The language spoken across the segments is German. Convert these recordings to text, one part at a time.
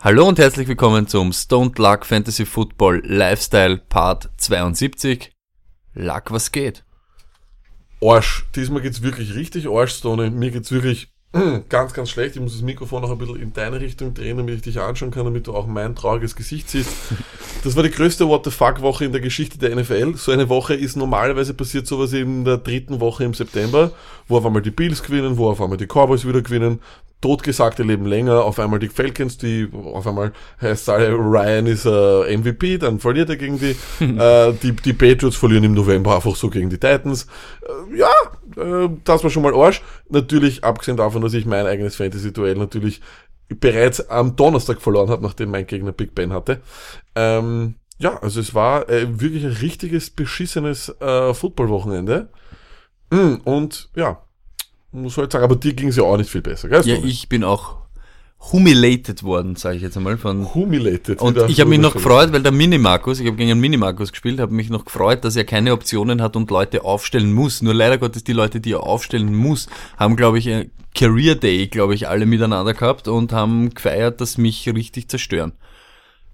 Hallo und herzlich willkommen zum Stoned Luck Fantasy Football Lifestyle Part 72. Luck, was geht? Arsch. Diesmal geht's wirklich richtig Arsch, Stone. Mir geht's wirklich ganz, ganz schlecht. Ich muss das Mikrofon noch ein bisschen in deine Richtung drehen, damit ich dich anschauen kann, damit du auch mein trauriges Gesicht siehst. Das war die größte What the fuck Woche in der Geschichte der NFL. So eine Woche ist normalerweise passiert sowas in der dritten Woche im September, wo auf einmal die Bills gewinnen, wo auf einmal die Cowboys wieder gewinnen, totgesagte leben länger, auf einmal die Falcons, die auf einmal heißt alle, Ryan ist äh, MVP, dann verliert er gegen die, äh, die, die Patriots verlieren im November einfach so gegen die Titans. Äh, ja, äh, das war schon mal Arsch. Natürlich, abgesehen davon, dass ich mein eigenes Fantasy-Duell natürlich bereits am Donnerstag verloren habe, nachdem mein Gegner Big Ben hatte. Ähm, ja, also es war äh, wirklich ein richtiges beschissenes äh, Football-Wochenende. Mm, Und ja, muss halt sagen, aber dir ging es ja auch nicht viel besser, gell? Ja, ich bin auch humiliated worden, sage ich jetzt einmal von Humiliated. und ich habe mich noch gefreut, weil der Minimarkus, ich habe gegen einen Minimarkus gespielt, habe mich noch gefreut, dass er keine Optionen hat und Leute aufstellen muss. Nur leider Gottes die Leute, die er aufstellen muss, haben glaube ich ein Career Day, glaube ich, alle miteinander gehabt und haben gefeiert, dass mich richtig zerstören.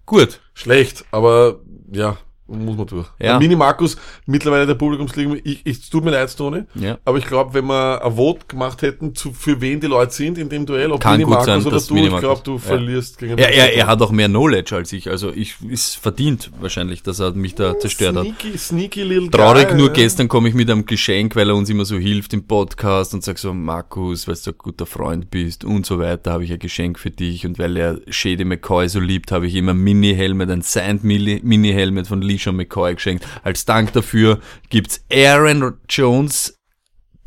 Gut, Schlecht, aber ja, muss man durch. Ja. Mini Markus, mittlerweile der Publikumsliga, ich, ich es tut mir leid, Stone, Ja. aber ich glaube, wenn wir ein Vote gemacht hätten, zu, für wen die Leute sind in dem Duell, ob Kann Mini Markus sein, oder du, Mini ich glaube, du ja. verlierst gegen er, er, er hat auch mehr Knowledge als ich, also ich ist verdient wahrscheinlich, dass er mich da zerstört hat. Sneaky, sneaky little Traurig guy, nur ja. gestern komme ich mit einem Geschenk, weil er uns immer so hilft im Podcast und sagt so, Markus, weil du ein guter Freund bist und so weiter, habe ich ein Geschenk für dich und weil er Shady McCoy so liebt, habe ich ihm ein Mini-Helmet, ein Signed Mini- Mini-Helmet von Leisha McCoy geschenkt. Als Dank dafür gibt's Aaron Jones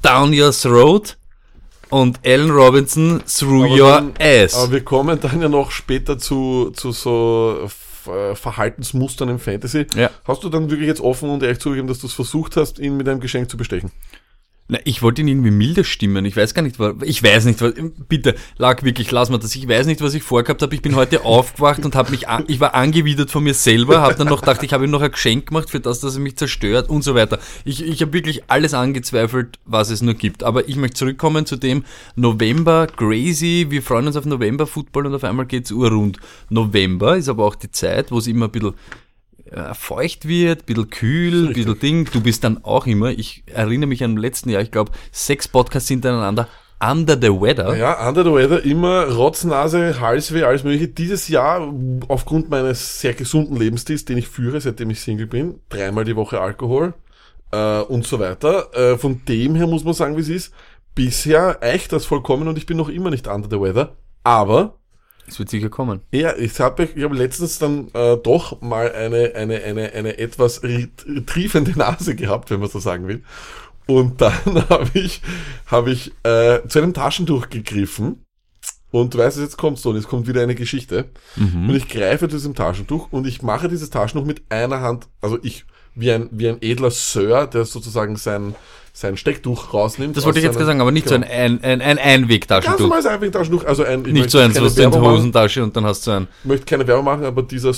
Down Your Throat und Allen Robinson Through Aber Your dann- Ass. Aber wir kommen dann ja noch später zu, zu so F- Verhaltensmustern im Fantasy. Ja. Hast du dann wirklich jetzt offen und ehrlich zugegeben, dass du es versucht hast, ihn mit einem Geschenk zu bestechen? Na, ich wollte ihn irgendwie milder stimmen. Ich weiß gar nicht, was. Ich weiß nicht, was. Bitte, lag wirklich, lass mal das. Ich weiß nicht, was ich vorgehabt habe. Ich bin heute aufgewacht und habe mich, an, ich war angewidert von mir selber, habe dann noch gedacht, ich habe ihm noch ein Geschenk gemacht für das, dass er mich zerstört und so weiter. Ich, ich habe wirklich alles angezweifelt, was es nur gibt. Aber ich möchte zurückkommen zu dem November crazy. Wir freuen uns auf November Football und auf einmal geht's urrund. November ist aber auch die Zeit, wo es immer ein bisschen äh, feucht wird, bisschen kühl, bisschen Ding. Du bist dann auch immer, ich erinnere mich an im letzten Jahr, ich glaube, sechs Podcasts hintereinander, Under the Weather. Ja, under the weather, immer Rotznase, Halsweh, alles mögliche. Dieses Jahr, aufgrund meines sehr gesunden Lebensstils, den ich führe, seitdem ich Single bin, dreimal die Woche Alkohol äh, und so weiter. Äh, von dem her muss man sagen, wie es ist. Bisher eicht das vollkommen und ich bin noch immer nicht under the weather. Aber Es wird sicher kommen. ja, ich habe ich hab letztens dann äh, doch mal eine, eine, eine, eine etwas ri- triefende Nase gehabt, wenn man so sagen will. Und dann habe ich, hab ich äh, zu einem Taschentuch gegriffen. Und du weißt, was jetzt kommt, so, jetzt kommt wieder eine Geschichte. Und ich greife zu diesem Taschentuch und ich mache dieses Taschentuch mit einer Hand, also ich, wie ein, wie ein edler Sir, der sozusagen sein, sein Stecktuch rausnimmt. Das wollte ich jetzt gerade seiner- sagen, aber nicht so ein, ein, ein, ein Ganz Einwegtaschentuch. normales Einwegtaschentuch, also ein, ich Nicht so eins, keine was du in die Werbung machen. Hosentasche und dann hast du ein. Ich möchte keine Werbung machen, aber dieser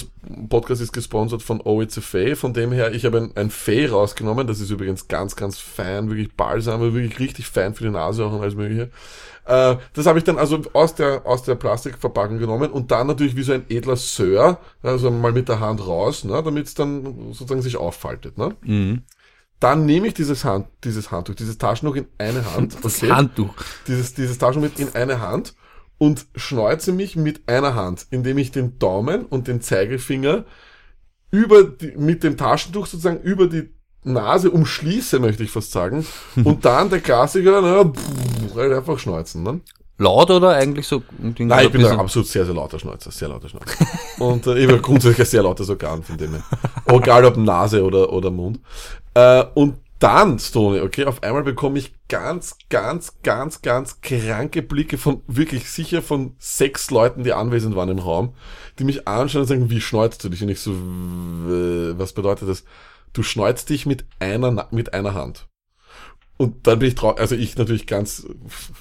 Podcast ist gesponsert von Oh It's a Fay. Von dem her, ich habe ein, ein Fay rausgenommen. Das ist übrigens ganz, ganz fein, wirklich balsam, wirklich richtig fein für die Nase auch und alles mögliche. Äh, das habe ich dann also aus der, aus der Plastikverpackung genommen und dann natürlich wie so ein edler Sir, also mal mit der Hand raus, ne, damit es dann sozusagen sich auffaltet. Ne? Mhm. Dann nehme ich dieses, Hand, dieses Handtuch, dieses Taschentuch in eine Hand. Das okay? Handtuch. dieses, dieses Taschentuch mit in eine Hand und schneuze mich mit einer Hand, indem ich den Daumen und den Zeigefinger über die, mit dem Taschentuch sozusagen über die Nase umschließe, möchte ich fast sagen. Und dann der Klassiker, na, pff, halt einfach schneuzen. Ne? Laut oder eigentlich so? Nein, ich bin ein absolut sehr, sehr lauter Schneuzer, sehr lauter Schneuzer. Und äh, ich bin grundsätzlich ein sehr lauter Organ von dem her. Egal ob Nase oder, oder Mund. Äh, und dann, Stone, okay, auf einmal bekomme ich ganz, ganz, ganz, ganz kranke Blicke von wirklich sicher von sechs Leuten, die anwesend waren im Raum, die mich anschauen und sagen, wie schneuzt du dich? Und ich so, was bedeutet das? Du schneuzt dich mit einer, mit einer Hand. Und dann bin ich traurig, also ich natürlich ganz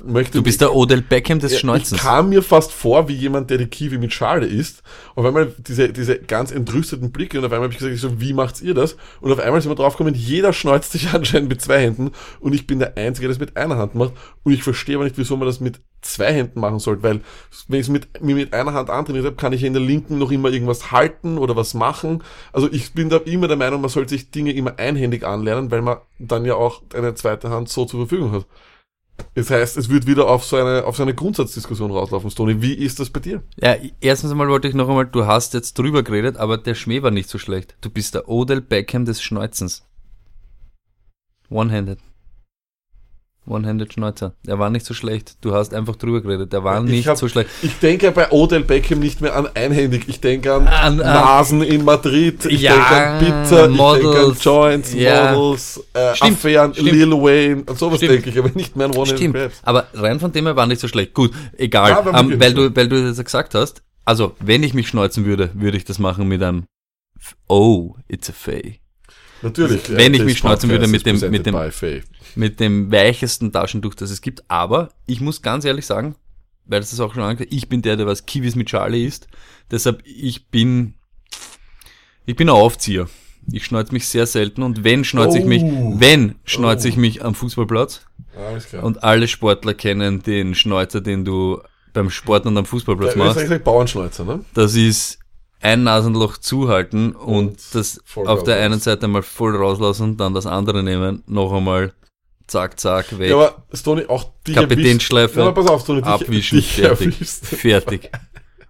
möchte. Du bist der Odell Beckham des Schneuzens. Ich kam mir fast vor wie jemand, der die Kiwi mit Schale isst. Auf einmal diese, diese ganz entrüsteten Blicke und auf einmal habe ich gesagt, ich so, wie macht's ihr das? Und auf einmal sind wir draufgekommen, jeder schneuzt sich anscheinend mit zwei Händen und ich bin der Einzige, der das mit einer Hand macht. Und ich verstehe aber nicht, wieso man das mit zwei Händen machen sollte, weil wenn ich es mit, mir mit einer Hand antrainiert habe, kann ich in der linken noch immer irgendwas halten oder was machen. Also ich bin da immer der Meinung, man sollte sich Dinge immer einhändig anlernen, weil man dann ja auch eine zweite Hand so zur Verfügung hat. Das heißt, es wird wieder auf so eine, auf so eine Grundsatzdiskussion rauslaufen, Stoney. Wie ist das bei dir? Ja, erstens einmal wollte ich noch einmal, du hast jetzt drüber geredet, aber der Schmäh war nicht so schlecht. Du bist der Odell Beckham des Schneuzens. One-handed. One-handed Schneuzer. Er war nicht so schlecht. Du hast einfach drüber geredet. Er war Ich nicht hab- so schlecht. Ich denke bei Odell Beckham nicht mehr an einhändig. Ich denke an, An- an- Nasen in Madrid. Ich Ja, denke an Pizza. Ich denke an Models. Joints, Ja. Models, äh, Stimmt, Affären, stimmt. Lil Wayne. An sowas Stimmt. denke ich, aber nicht mehr an One-Handed. Grabs. Aber rein von dem her war nicht so schlecht. Gut, egal. Ja, war ähm, weil, du, weil du das gesagt hast. Also, wenn ich mich schneuzen würde, würde ich das machen mit einem Oh, it's a Fay. Natürlich. Wenn ich this mich schneuzen würde mit dem- mit dem- Faye. Mit dem weichesten Taschentuch, das es gibt. Aber ich muss ganz ehrlich sagen, weil das ist auch schon angesagt, ich bin der, der was Kiwis mit Charlie isst. Deshalb, ich bin, ich bin ein Aufzieher. Ich schneuze mich sehr selten und wenn schneuze ich mich, Oh. wenn schneuze Oh. ich mich am Fußballplatz Alles klar. und alle Sportler kennen den Schneuzer, den du beim Sport und am Fußballplatz der machst. Österreich Bauernschneuzer, ne? Das ist ein Nasenloch zuhalten und, Und das auf der einen Seite mal voll rauslassen, dann das andere nehmen, noch einmal zack, zack, weg. Ja, aber Stoney, auch dich Kapitänschleife, Ja, aber pass auf, Stoney, dich, abwischen, dich fertig. erwischst, Fertig.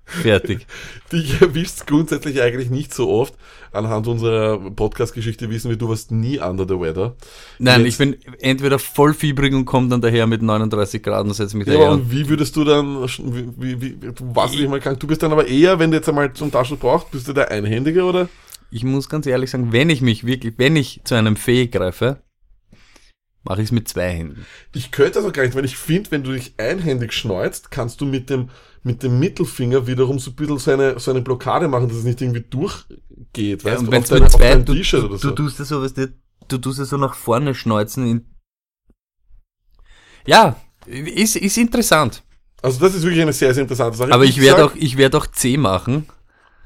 Fertig. dich erwischst grundsätzlich eigentlich nicht so oft. Anhand unserer Podcast-Geschichte wissen wir, du warst nie under the weather. Nein, Jetzt- ich bin entweder voll fiebrig und komme dann daher mit 39 Grad und setze mich Ja, daher. und und wie würdest du dann, wie, wie, wie, du warst nicht mal krank, du bist dann aber eher, wenn du jetzt einmal zum Taschen brauchst, bist du der Einhändige oder? ich muss ganz ehrlich sagen, wenn ich mich wirklich, wenn ich zu einem Fee greife, mache ich es mit zwei Händen. Ich könnte das auch gar nicht, weil ich finde, wenn du dich einhändig schneuzt, kannst du mit dem, mit dem Mittelfinger wiederum so ein bisschen so eine, so eine Blockade machen, dass es nicht irgendwie durchgeht, weißt und du, wenn es dein, mit zwei, du, du, oder du so. tust es so, was du, du tust es so nach vorne schneuzen. In ja, ist, ist interessant. Also das ist wirklich eine sehr, sehr interessante Sache. Aber ich werde sag- auch, ich werde auch C machen.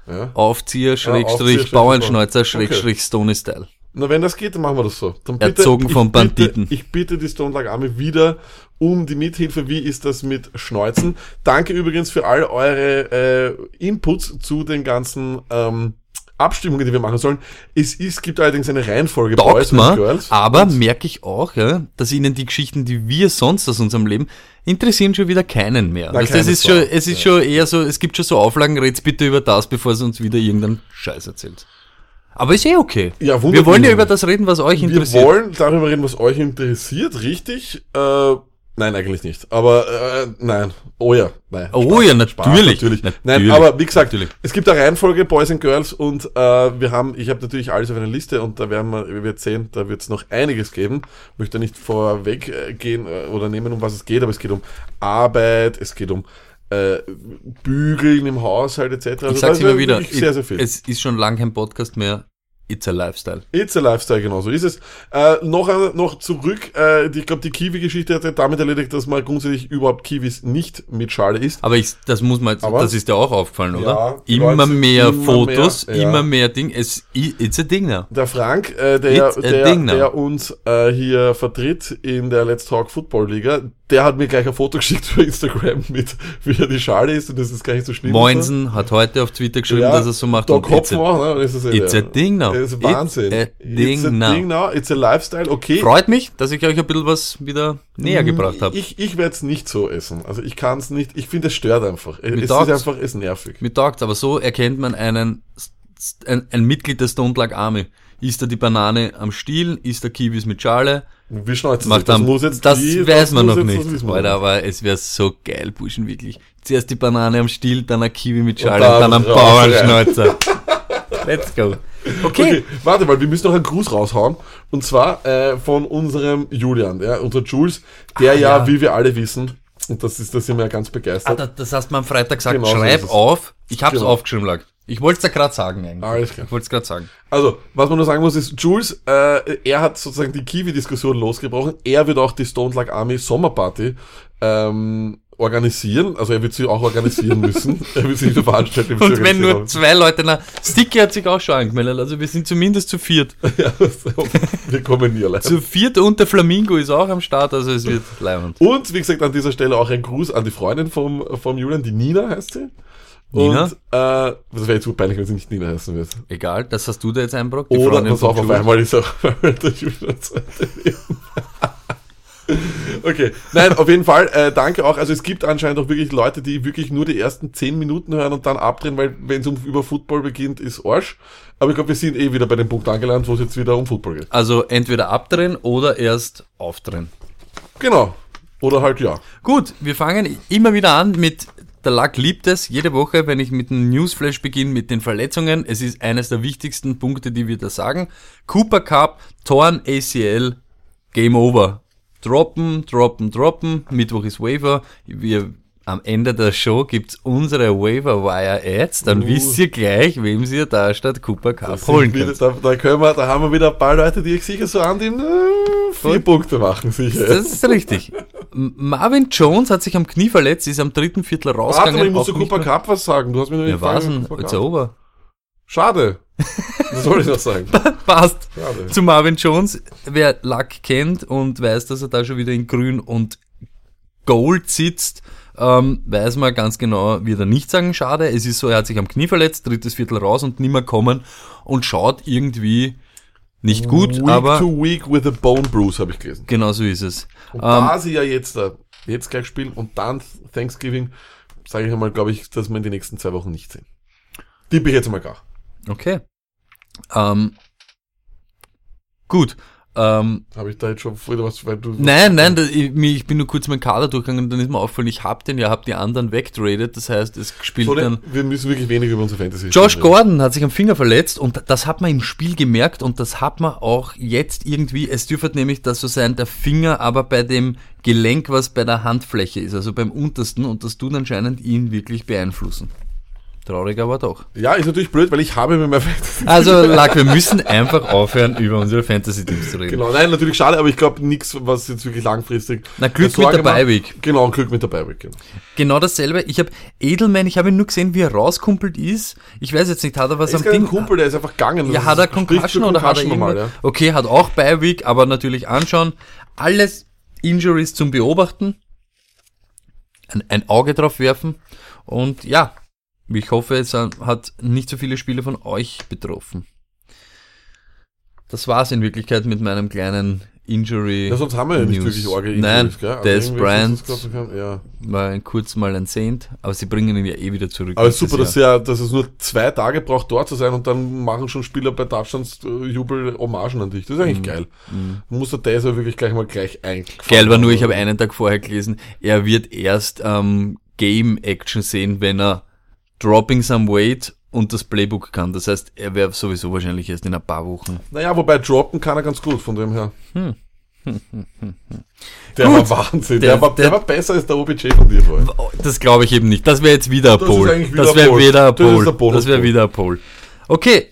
Ja. Aufzieher, Schrägstrich, Schrägstrich, Bauernschneuzer, okay. Schrägstrich, Stony Style. Na, wenn das geht, dann machen wir das so. Dann Erzogen ich von Banditen. Bitte, ich bitte die Stone Army wieder um die Mithilfe. Wie ist das mit Schneuzen? Danke übrigens für all eure äh, Inputs zu den ganzen ähm, Abstimmungen, die wir machen sollen. Es ist, gibt allerdings eine Reihenfolge Taugt Boys mir, Girls. aber merke ich auch, ja, dass ihnen die Geschichten, die wir sonst aus unserem Leben, interessieren schon wieder keinen mehr. Na, Weißt du, es ist schon, es ist schon eher so, es gibt schon so Auflagen, red's bitte über das, bevor es uns wieder irgendeinen Scheiß erzählt. Aber ist eh okay. Ja, wundert wir wollen ja über das reden, was euch wir interessiert. wollen darüber reden, was euch interessiert, richtig? Äh, nein, eigentlich nicht. Aber äh, nein. Oh ja, nein. Oh ja, Spaß, natürlich. natürlich. Natürlich. Nein, aber wie gesagt, Natürlich. es gibt eine Reihenfolge Boys and Girls und äh, wir haben, ich habe natürlich alles auf einer Liste und da werden wir, wir werden sehen, da wird es noch einiges geben. Möchte nicht vorweg gehen äh, oder nehmen, um was es geht, aber es geht um Arbeit, es geht um äh, Bügeln im Haushalt etc. Also Ich sag's da ist immer wieder, Sehr, sehr viel. es ist schon lang kein Podcast mehr. It's a Lifestyle. It's a Lifestyle, genau so ist es. Äh, noch, ein- noch zurück, äh, ich glaube, die Kiwi-Geschichte hat ja damit erledigt, dass man grundsätzlich überhaupt Kiwis nicht mit Schale isst. Aber ich, das muss man, Aber- das ist dir auch aufgefallen, Ja, oder? die Immer mehr immer Fotos, mehr, ja. immer mehr Ding. Es, it's a Ding now. Der Frank, äh, der, It's a der, der uns äh, hier vertritt in der Let's Talk Football Liga, der hat mir gleich ein Foto geschickt für Instagram mit, wie er die Schale isst und das ist gar nicht so schlimm. Moinsen hat heute auf Twitter geschrieben, Ja, dass er so macht. Doc und it's Hopfen a, auch, ne? Ist it's a thing now. Das ist Wahnsinn. It's a thing it's a now. thing now. It's a Lifestyle, okay. freut mich, dass ich euch ein bisschen was wieder näher Mm, gebracht habe. Ich, ich werde es nicht so essen. Also ich kann es nicht, ich finde es stört einfach. Es ist taugt's. einfach, es ist nervig. Mir taugt aber so erkennt man einen, ein, ein Mitglied der Stone Lag Army. Ist er die Banane am Stiel, ist er Kiwis mit Schale, Wie macht das dann, muss jetzt das die- weiß man muss noch jetzt- nicht. das Alter, aber es wäre so geil, Burschen, wirklich. Zuerst die Banane am Stiel, dann ein Kiwi mit Schale dann und dann ein raus, Bauernschneuzer. Let's go. Okay. Okay, warte mal, wir müssen noch einen Gruß raushauen. Und zwar äh, von unserem Julian, ja, unser Jules, der Ah, ja, ja. wie wir alle wissen, und das ist, da sind wir ja ganz Ah, begeistert. das, das hast du mir am Freitag gesagt. Genau so Schreib es. auf. Ich hab's Genau. aufgeschrieben, lag. Ich wollte es dir gerade sagen eigentlich. Alles klar. Ich wollte es gerade sagen. Also, was man nur sagen muss, ist, Jules, äh, er hat sozusagen die Kiwi-Diskussion losgebrochen. Er wird auch die Stone Lag Army Sommerparty ähm, organisieren, also er wird sie auch organisieren müssen. er wird sie nicht veranstalten. er Und wenn nur zwei Leute, na, Sticky hat sich auch schon angemeldet, also wir sind zumindest zu viert. haben. ja, so, wir kommen nie allein. Zu viert und der Flamingo ist auch am Start, also es wird leibend. Und wie gesagt, an dieser Stelle auch ein Gruß an die Freundin vom, vom Julian, die Nina heißt sie. Nina? Und äh, das wäre jetzt super peinlich, wenn sie nicht Nina heißen wird. Egal, das hast du da jetzt einbrockt. Oder pass auf, auf einmal ist auch der Julian. Okay, nein, auf jeden Fall, äh, danke auch. Also es gibt anscheinend auch wirklich Leute, die wirklich nur die ersten 10 Minuten hören und dann abdrehen, weil wenn es um über Football beginnt, ist Arsch. Aber ich glaube, wir sind eh wieder bei dem Punkt angelangt, wo es jetzt wieder um Football geht. Also entweder abdrehen oder erst aufdrehen. Genau. Oder halt ja. Gut, wir fangen immer wieder an mit der Lack liebt es, jede Woche, wenn ich mit einem Newsflash beginne, mit den Verletzungen. Es ist eines der wichtigsten Punkte, die wir da sagen. Cooper Cup, Torn, ACL, Game Over. Droppen, droppen, droppen. Mittwoch ist Waiver. Wir, am Ende der Show gibt's unsere Waiver Wire Ads. Dann Uh. wisst ihr gleich, wem ihr da statt Cooper Cup holen Wieder, könnt. da, da, können wir, da haben wir wieder ein paar Leute, die ich sicher so an den äh, vier. Punkte machen, sicher. Das ist richtig. Marvin Jones hat sich am Knie verletzt, ist am dritten Viertel Warte rausgegangen. mal, ich muss zu Cooper Cup was sagen. Du hast mir noch nicht Ja, was denn? It's over. Schade. Was soll ich noch sagen? Passt. Schade. Zu Marvin Jones. Wer Luck kennt und weiß, dass er da schon wieder in Grün und Gold sitzt, ähm, weiß man ganz genau, wird er nicht sagen, schade. Es ist so, er hat sich am Knie verletzt, drittes Viertel raus und nimmer kommen und schaut irgendwie nicht gut, week aber to week with a bone bruise, habe ich gelesen. genau so ist es. Und Ähm, da sie ja jetzt, äh, jetzt gleich spielen und dann Thanksgiving, sage ich einmal, glaube ich, dass wir in den nächsten zwei Wochen nicht sehen. Tippe ich jetzt mal gar. Okay. Ähm, gut. Ähm, Habe ich da jetzt schon wieder was, weil du... Nein, nein, das, ich, ich bin nur kurz meinen Kader durchgegangen und dann ist mir aufgefallen, ich hab den, ja, hab die anderen wegtradet, das heißt, es spielt So, dann... wir müssen wirklich weniger über unsere Fantasy Josh. Gordon hat sich am Finger verletzt und das hat man im Spiel gemerkt und das hat man auch jetzt irgendwie, es dürfte nämlich das so sein, der Finger aber bei dem Gelenk, was bei der Handfläche ist, also beim untersten und das tut anscheinend ihn wirklich beeinflussen. Traurig aber doch. Ja, ist natürlich blöd, weil ich habe mir mein Fantasy... Also, Lack, wir müssen einfach aufhören, über unsere Fantasy-Teams zu reden. Genau, nein, natürlich schade, aber ich glaube nichts, was jetzt wirklich langfristig... Na, Glück mit der. Bye-Week. Genau, Glück mit der Bye-Week, genau. Genau dasselbe. Ich habe Edelman, ich habe ihn nur gesehen, wie er rauskumpelt ist. Ich weiß jetzt nicht, hat er was Er ist am Ding? Kumpel, der ist einfach gegangen. Ja, hat er Concussion oder hat er irgendwas? ja. Okay, hat auch Bi-Week, aber natürlich anschauen. Alles Injuries zum Beobachten. Ein, ein Auge drauf werfen. Und ja, ich hoffe, es hat nicht so viele Spiele von euch betroffen. Das war's in Wirklichkeit mit meinem kleinen Injury. Ja, sonst haben wir ja nicht News. wirklich Nein, Injuries, gell? Also Des Bryant Ja. war ein kurz mal ein Saint, aber sie bringen ihn ja eh wieder zurück. Aber super, dass, ja, dass es nur zwei Tage braucht, dort zu sein und dann machen schon Spieler bei Touchdowns äh, Jubel Hommagen an dich. Das ist eigentlich geil. Du musst der Taser wirklich gleich mal gleich eingefangen Mhm. Geil war nur, ich haben. habe einen Tag vorher gelesen, er wird erst ähm, Game Action sehen, wenn er Dropping some weight und das Playbook kann. Das heißt, er wäre sowieso wahrscheinlich erst in ein paar Wochen. Naja, wobei droppen kann er ganz gut, von dem her. Hm. Der Gut. war Wahnsinn. Der- Der, war, der, der- war besser als der OBJ von dir vorhin. Das glaube ich eben nicht. Das wäre jetzt wieder ein Das Pole. Das wäre wieder ein Pole. Das wäre wieder ein Pole. Okay.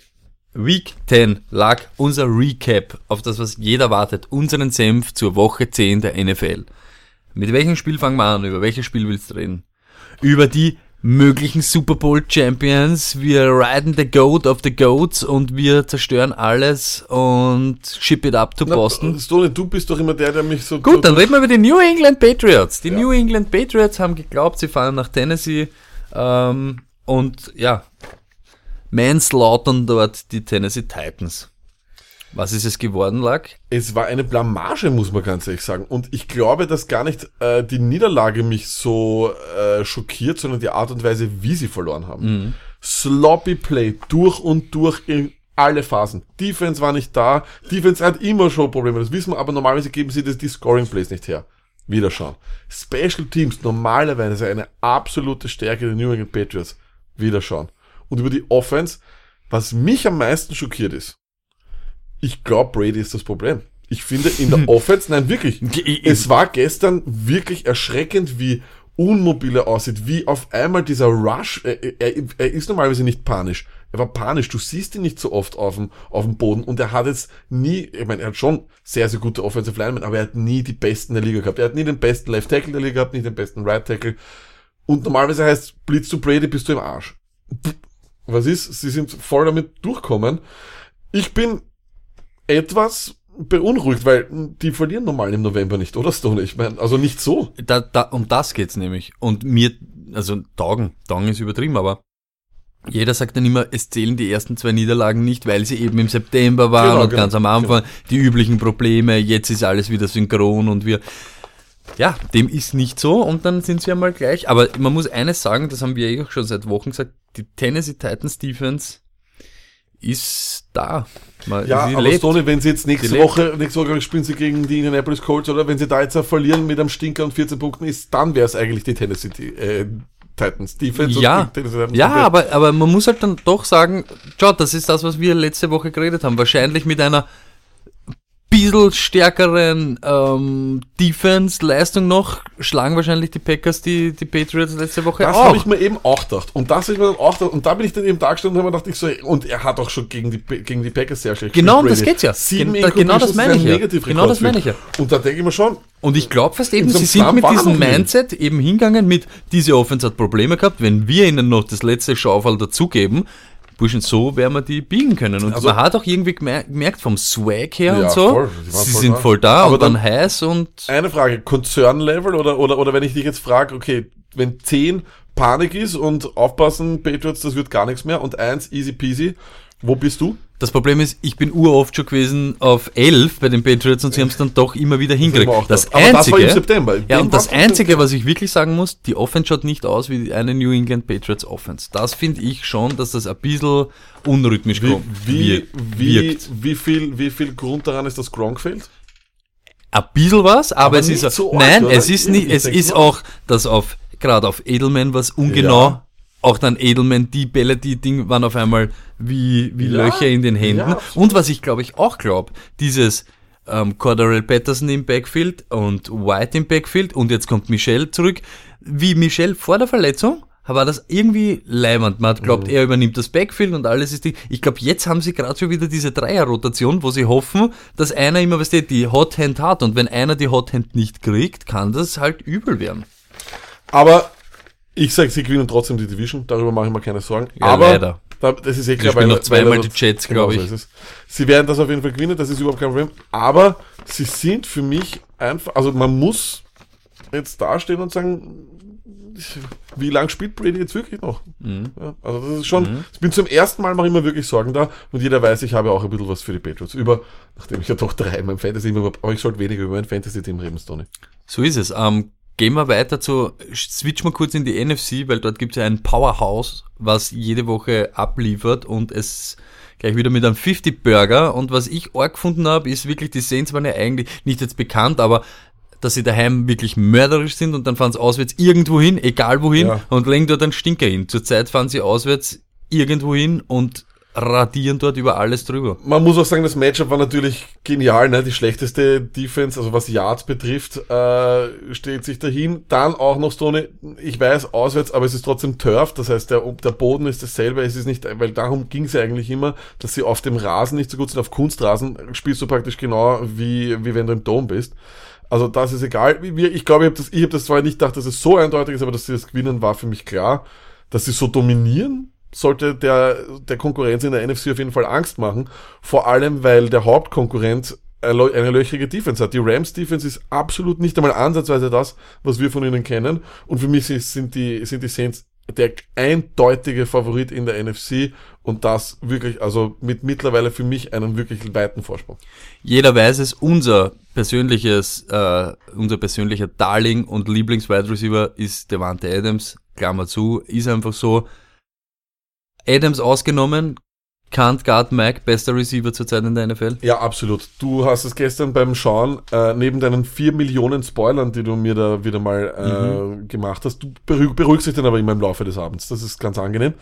Week 10 lag unser Recap auf das, was jeder wartet. Unseren Senf zur Woche 10 der NFL. Mit welchem Spiel fangen wir an? Über welches Spiel willst du reden? Über die möglichen Super Bowl Champions. Wir riden the Goat of the Goats und wir zerstören alles und ship it up to Boston. Stone, du bist doch immer der, der mich so... Gut, dann reden wir über die New England Patriots. Die New England Patriots haben geglaubt, sie fahren nach Tennessee ähm, und ja, manslaughtern dort die Tennessee Titans. Was ist es geworden, Lack? Es war eine Blamage, muss man ganz ehrlich sagen. Und ich glaube, dass gar nicht äh, die Niederlage mich so äh, schockiert, sondern die Art und Weise, wie sie verloren haben. Sloppy Play, durch und durch in alle Phasen. Defense war nicht da. Defense hat immer schon Probleme, das wissen wir, aber normalerweise geben sie das, die Scoring Plays nicht her. Wieder schauen. Special Teams, normalerweise eine absolute Stärke der New England Patriots. Wieder schauen. Und über die Offense, was mich am meisten schockiert ist, ich glaube, Brady ist das Problem. Ich finde in der Offense, nein, wirklich. Es war gestern wirklich erschreckend, wie unmobil er aussieht, wie auf einmal dieser Rush, er, er, er ist normalerweise nicht panisch. Er war panisch. Du siehst ihn nicht so oft auf dem, auf dem Boden. Und er hat jetzt nie, ich meine, er hat schon sehr, sehr gute Offensive Linemen, aber er hat nie die besten der Liga gehabt. Er hat nie den besten Left Tackle der Liga gehabt, nicht den besten Right Tackle. Und normalerweise heißt, blitz du Brady, bist du im Arsch. Was ist? Sie sind voll damit durchkommen. Ich bin etwas beunruhigt, weil die verlieren normal im November nicht, oder Stone? Ich meine, also nicht so. Da, da, um das geht's nämlich. Und mir, also Taugen, Taugen ist übertrieben, aber jeder sagt dann immer, es zählen die ersten zwei Niederlagen nicht, weil sie eben im September waren Genau, und genau, ganz am Anfang die üblichen Probleme, jetzt ist alles wieder synchron und wir, ja, dem ist nicht so und dann sind sie einmal gleich. Aber man muss eines sagen, das haben wir eh auch schon seit Wochen gesagt, die Tennessee Titans Defense ist da. Man, Ja, aber lebt. Stone, wenn sie jetzt nächste Die lebt. Woche, nächste Woche spielen sie gegen die Indianapolis Colts oder wenn sie da jetzt verlieren mit einem Stinker und 14 Punkten ist, dann wäre es eigentlich die Tennessee äh, Titans Defense. Ja, Tennessee Titans ja Defense. aber, aber man muss halt dann doch sagen, schau, das ist das, was wir letzte Woche geredet haben. Wahrscheinlich mit einer bisschen stärkeren ähm, Defense-Leistung noch schlagen wahrscheinlich die Packers die, die Patriots letzte Woche Das auch. habe ich mir eben auch gedacht. Und das habe ich mir dann auch gedacht. Und da bin ich dann eben da gestanden und habe mir gedacht, ich so, und er hat auch schon gegen die, gegen die Packers sehr schlecht Genau, das geht's ja. Sieben Gen- da- genau das meine ich ja. Genau das meine ich ja. Und da denke ich mir schon, Und ich glaube fast eben, sie sind mit diesem. Mindset eben hingegangen mit, diese Offense hat Probleme gehabt, wenn wir ihnen noch das letzte Schaufel dazugeben, Burschen, so werden wir die biegen können. Und Also- man hat auch irgendwie gemer- gemerkt vom Swag her Ja, und so, voll, sie sind voll da Aber und dann, dann- heiß und eine Frage, Konzernlevel oder, oder, oder wenn ich dich jetzt frage, okay, wenn 10 Panik ist und aufpassen, Patriots, das wird gar nichts mehr und 1 easy peasy, wo bist du? Das Problem ist, ich bin uroft schon gewesen auf 11 bei den Patriots und sie haben es dann doch immer wieder hingekriegt. Das das war Einzige, im September. ja, und das Einzige, was ich wirklich sagen muss, die Offense schaut nicht aus wie eine New England Patriots Offense. Das finde ich schon, dass das ein bisschen unrhythmisch Wie, kommt, wie, wirkt, wie, wie, viel, wie viel Grund daran ist, dass Gronk fehlt? Ein bisschen was, aber, Aber es ist, so nein, oder? es ist nicht, Ich es ist auch, dass auf, gerade auf Edelman was ungenau, Ja. Auch dann Edelman, die Bälle, die Ding waren auf einmal wie, wie Ja, Löcher in den Händen. ja, und was ich glaube ich auch glaube, dieses, ähm, Cordarrelle Patterson im Backfield und White im Backfield und jetzt kommt Michelle zurück. Wie Michelle vor der Verletzung war das irgendwie leimend. Man hat glaubt, Mhm. er übernimmt das Backfield und alles ist die. Ich glaube, jetzt haben sie gerade schon wieder diese Dreierrotation, wo sie hoffen, dass einer immer was die, die Hot Hand hat und wenn einer die Hot Hand nicht kriegt, kann das halt übel werden. Aber ich sage, sie gewinnen trotzdem die Division, darüber mache ich mir keine Sorgen. Ja, Aber leider. Da, das ist eh Ich klar, spielen noch zweimal die Jets, genau so ich. es. Sie werden das auf jeden Fall gewinnen, das ist überhaupt kein Problem. Aber sie sind für mich einfach, also man muss jetzt dastehen und sagen, wie lange spielt Brady jetzt wirklich noch? Mhm. Ja, also das ist schon, ich bin zum ersten Mal mache ich mir wirklich Sorgen da und jeder weiß, ich habe auch ein bisschen was für die Patriots. Über, nachdem ich ja doch drei in meinem Fantasy immer, aber ich sollte weniger über mein Fantasy-Team reden, Stoney. So ist es. Ähm, gehen wir weiter zu, switchen wir kurz in die NFC, weil dort gibt es ja ein Powerhouse, was jede Woche abliefert und es gleich wieder mit einem 50 Burger. Und was ich arg gefunden habe, ist wirklich, die Saints waren ja eigentlich nicht jetzt bekannt, aber dass sie daheim wirklich mörderisch sind und dann fahren sie auswärts irgendwo hin, egal wohin, Ja. und legen dort einen Stinker hin. Zurzeit fahren sie auswärts irgendwo hin und radieren dort über alles drüber. Man muss auch sagen, das Matchup war natürlich genial, ne? Die schlechteste Defense, also was Yards betrifft, äh, steht sich dahin. Dann auch noch Stone, ich weiß, auswärts, aber es ist trotzdem Turf, das heißt, der, der Boden ist dasselbe, es ist nicht, weil darum ging es ja eigentlich immer, dass sie auf dem Rasen nicht so gut sind, auf Kunstrasen spielst du praktisch genau wie, wie wenn du im Dom bist. Also das ist egal. Ich glaube, ich habe das, ich hab das zwar nicht gedacht, dass es so eindeutig ist, aber dass sie das gewinnen, war für mich klar. Dass sie so dominieren, sollte der, der Konkurrenz in der NFC auf jeden Fall Angst machen. Vor allem, weil der Hauptkonkurrent eine lö- eine löchrige Defense hat. Die Rams Defense ist absolut nicht einmal ansatzweise das, was wir von ihnen kennen. Und für mich sind die, sind die Saints der eindeutige Favorit in der NFC und das wirklich, also mit mittlerweile für mich einen wirklich weiten Vorsprung. Jeder weiß es, unser persönliches, äh, unser persönlicher Darling und Lieblings-Wide Receiver ist Devante Adams, Klammer zu, ist einfach so. Adams ausgenommen, Can't Guard Mike, bester Receiver zurzeit in der NFL. Ja, absolut. Du hast es gestern beim Schauen, äh, neben deinen vier Millionen Spoilern, die du mir da wieder mal äh, gemacht hast, du beruhig, beruhigst dich dann aber immer im Laufe des Abends. Das ist ganz angenehm.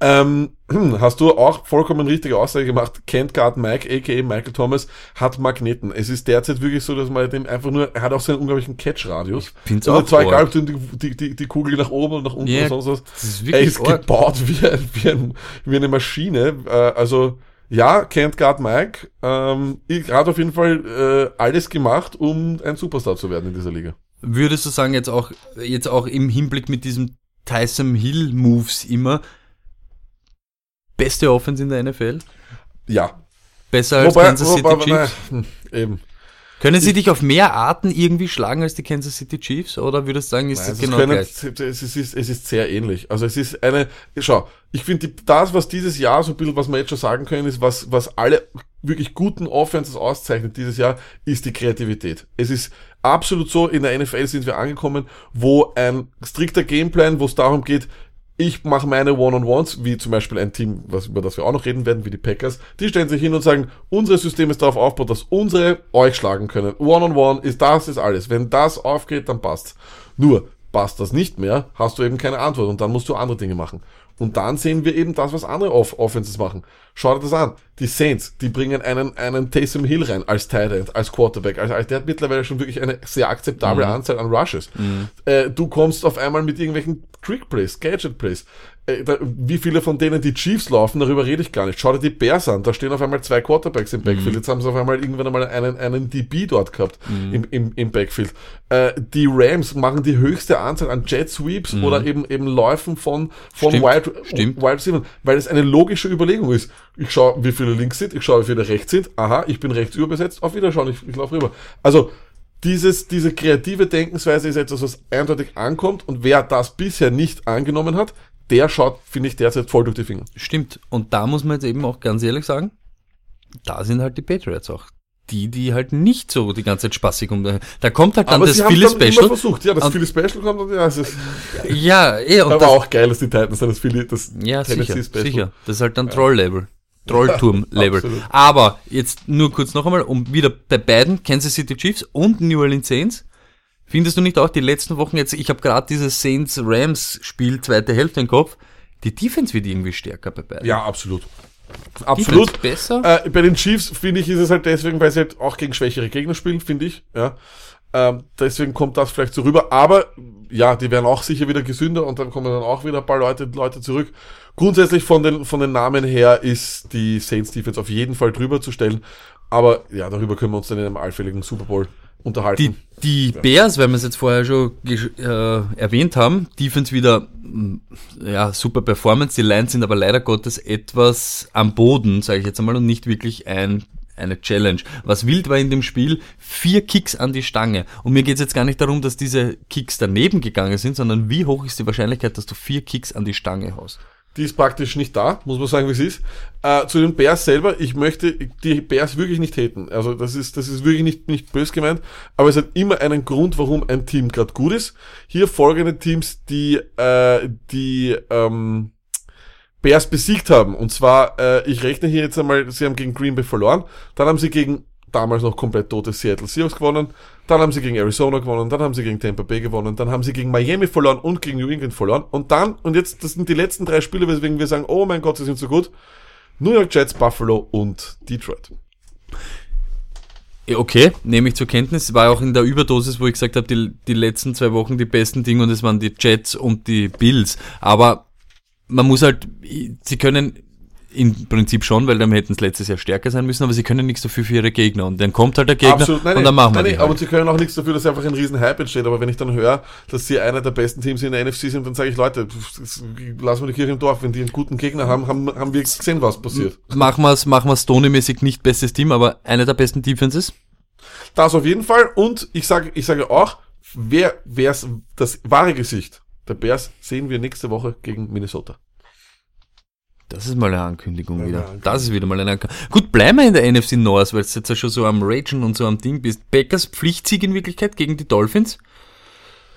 Ähm, hast du auch vollkommen richtige Aussage gemacht. Kent Guard Mike, a.k.a. Michael Thomas, hat Magneten. Es ist derzeit wirklich so, dass man dem einfach nur, er hat auch so einen unglaublichen Catch-Radius. find's Also auch zwei arg. Galbtüren, die, die, die, die Kugel nach oben und nach unten Ja, und sonst was. das ist er ist arg. gebaut wie, ein, wie, ein, wie eine Maschine. Äh, also, ja, Kent Guard Mike, ähm, ich hat auf jeden Fall äh, alles gemacht, um ein Superstar zu werden in dieser Liga. Würdest du sagen, jetzt auch, jetzt auch im Hinblick mit diesem Tyson Hill Moves immer, beste Offense in der NFL? Ja. Besser als Kansas City wobei- Chiefs? nein, eben. Können sie dich auf mehr Arten irgendwie schlagen als die Kansas City Chiefs? Oder würdest du sagen, ist Nein, das es, genau können, gleich? es, ist, es ist sehr ähnlich. Also es ist eine, schau, ich finde das, was dieses Jahr so ein bisschen, was wir jetzt schon sagen können, ist, was, was alle wirklich guten Offenses auszeichnet dieses Jahr, ist die Kreativität. Es ist absolut so, in der NFL sind wir angekommen, wo ein strikter Gameplan, wo es darum geht, ich mache meine One-on-Ones, wie zum Beispiel ein Team, was, über das wir auch noch reden werden, wie die Packers, die stellen sich hin und sagen, unser System ist darauf aufgebaut, dass unsere euch schlagen können. One-on-one ist das, ist alles. Wenn das aufgeht, dann passt's. Nur, passt das nicht mehr, hast du eben keine Antwort und dann musst du andere Dinge machen. Und dann sehen wir eben das, was andere Off Offenses machen. Schau dir das an. Die Saints, die bringen einen, einen Taysom Hill rein als Tight End, als Quarterback. Also, der hat mittlerweile schon wirklich eine sehr akzeptable Anzahl an Rushes. Äh, du kommst auf einmal mit irgendwelchen Trick Plays, Gadget Plays. Äh, da, wie viele von denen die Chiefs laufen, darüber rede ich gar nicht. Schau dir die Bears an, da stehen auf einmal zwei Quarterbacks im Backfield. Jetzt haben sie auf einmal irgendwann einmal einen, einen DB dort gehabt im, im, im Backfield. Äh, die Rams machen die höchste Anzahl an Jet Sweeps oder eben, eben Läufen von, von Stimmt, Wide, stimmt. Weil es eine logische Überlegung ist. Ich schaue, wie viele links sind, ich schaue, wie viele rechts sind. Aha, ich bin rechts überbesetzt, auf Wiederschauen, ich, ich laufe rüber. Also, dieses, diese kreative Denkensweise ist etwas, was eindeutig ankommt und wer das bisher nicht angenommen hat, der schaut, finde ich, derzeit voll durch die Finger. Stimmt. Und da muss man jetzt eben auch ganz ehrlich sagen, da sind halt die Patriots auch. Die, die halt nicht so die ganze Zeit spaßig um. Da kommt halt dann das sie haben viele dann immer Special. versucht. Ja, das viele Special kommt und ja, es ist Ja, eh, und aber das, auch geil, dass die Titans dann das Philly, das Ja, Tennessee sicher, Special. sicher. Das ist halt dann Troll-Level. Trollturm-Level. absolut. Aber jetzt nur kurz noch einmal, um wieder bei beiden, Kansas City Chiefs und New Orleans Saints, findest du nicht auch die letzten Wochen jetzt, ich habe gerade dieses Saints-Rams-Spiel, zweite Hälfte im Kopf, die Defense wird irgendwie stärker bei beiden. Ja, absolut. Defense Absolut. besser. Äh, bei den Chiefs finde ich, ist es halt deswegen, weil sie halt auch gegen schwächere Gegner spielen, finde ich. Ja. Ähm, deswegen kommt das vielleicht so rüber. Aber ja, die werden auch sicher wieder gesünder und dann kommen dann auch wieder ein paar Leute, Leute zurück. Grundsätzlich von den, von den Namen her ist die Saints Defense auf jeden Fall drüber zu stellen. Aber ja, darüber können wir uns dann in einem allfälligen Super Bowl unterhalten. Die, die Bears, weil wir es jetzt vorher schon äh, erwähnt haben, Defense wieder, mm, ja, super Performance. Die Lions sind aber leider Gottes etwas am Boden, sage ich jetzt einmal, und nicht wirklich ein, eine Challenge. Was wild war in dem Spiel, vier Kicks an die Stange. Und mir geht es jetzt gar nicht darum, dass diese Kicks daneben gegangen sind, sondern wie hoch ist die Wahrscheinlichkeit, dass du vier Kicks an die Stange haust? Die ist praktisch nicht da, muss man sagen, wie es ist. Äh, zu den Bears selber, ich möchte die Bears wirklich nicht haten. Also das ist, das ist wirklich nicht, nicht bös gemeint, aber es hat immer einen Grund, warum ein Team gerade gut ist. Hier folgende Teams, die, äh, die ähm, Bears besiegt haben. Und zwar, äh, ich rechne hier jetzt einmal, sie haben gegen Green Bay verloren, dann haben sie gegen damals noch komplett tote Seattle Seahawks gewonnen, dann haben sie gegen Arizona gewonnen, dann haben sie gegen Tampa Bay gewonnen, dann haben sie gegen Miami verloren und gegen New England verloren und dann, und jetzt, das sind die letzten drei Spiele, weswegen wir sagen, oh mein Gott, sie sind so gut, New York Jets, Buffalo und Detroit. Okay, nehme ich zur Kenntnis. War auch in der Überdosis, wo ich gesagt habe, die, die letzten zwei Wochen die besten Dinge und es waren die Jets und die Bills. Aber man muss halt, sie können im Prinzip schon, weil dann hätten es letztes Jahr stärker sein müssen, aber sie können nichts dafür für ihre Gegner. Und dann kommt halt der Gegner Absolut, nein, und dann machen wir nein, die nein, halt. aber sie können auch nichts dafür, dass einfach ein riesen Hype entsteht. Aber wenn ich dann höre, dass sie einer der besten Teams in der NFC sind, dann sage ich, Leute, lassen wir die Kirche im Dorf. Wenn die einen guten Gegner haben, haben, haben wir gesehen, was passiert. Machen wir es machen wir's Tony-mäßig nicht bestes Team, aber einer der besten Defenses. Das auf jeden Fall. Und ich sage, ich sage auch, wer, wer's das wahre Gesicht der Bears sehen wir nächste Woche gegen Minnesota. Das ist mal eine Ankündigung Ja, wieder. Ankündigung. Das ist wieder mal eine Ankündigung. Gut, bleiben wir in der NFC North, weil du jetzt ja schon so am Ragen und so am Ding bist. Packers Pflichtsieg in Wirklichkeit gegen die Dolphins.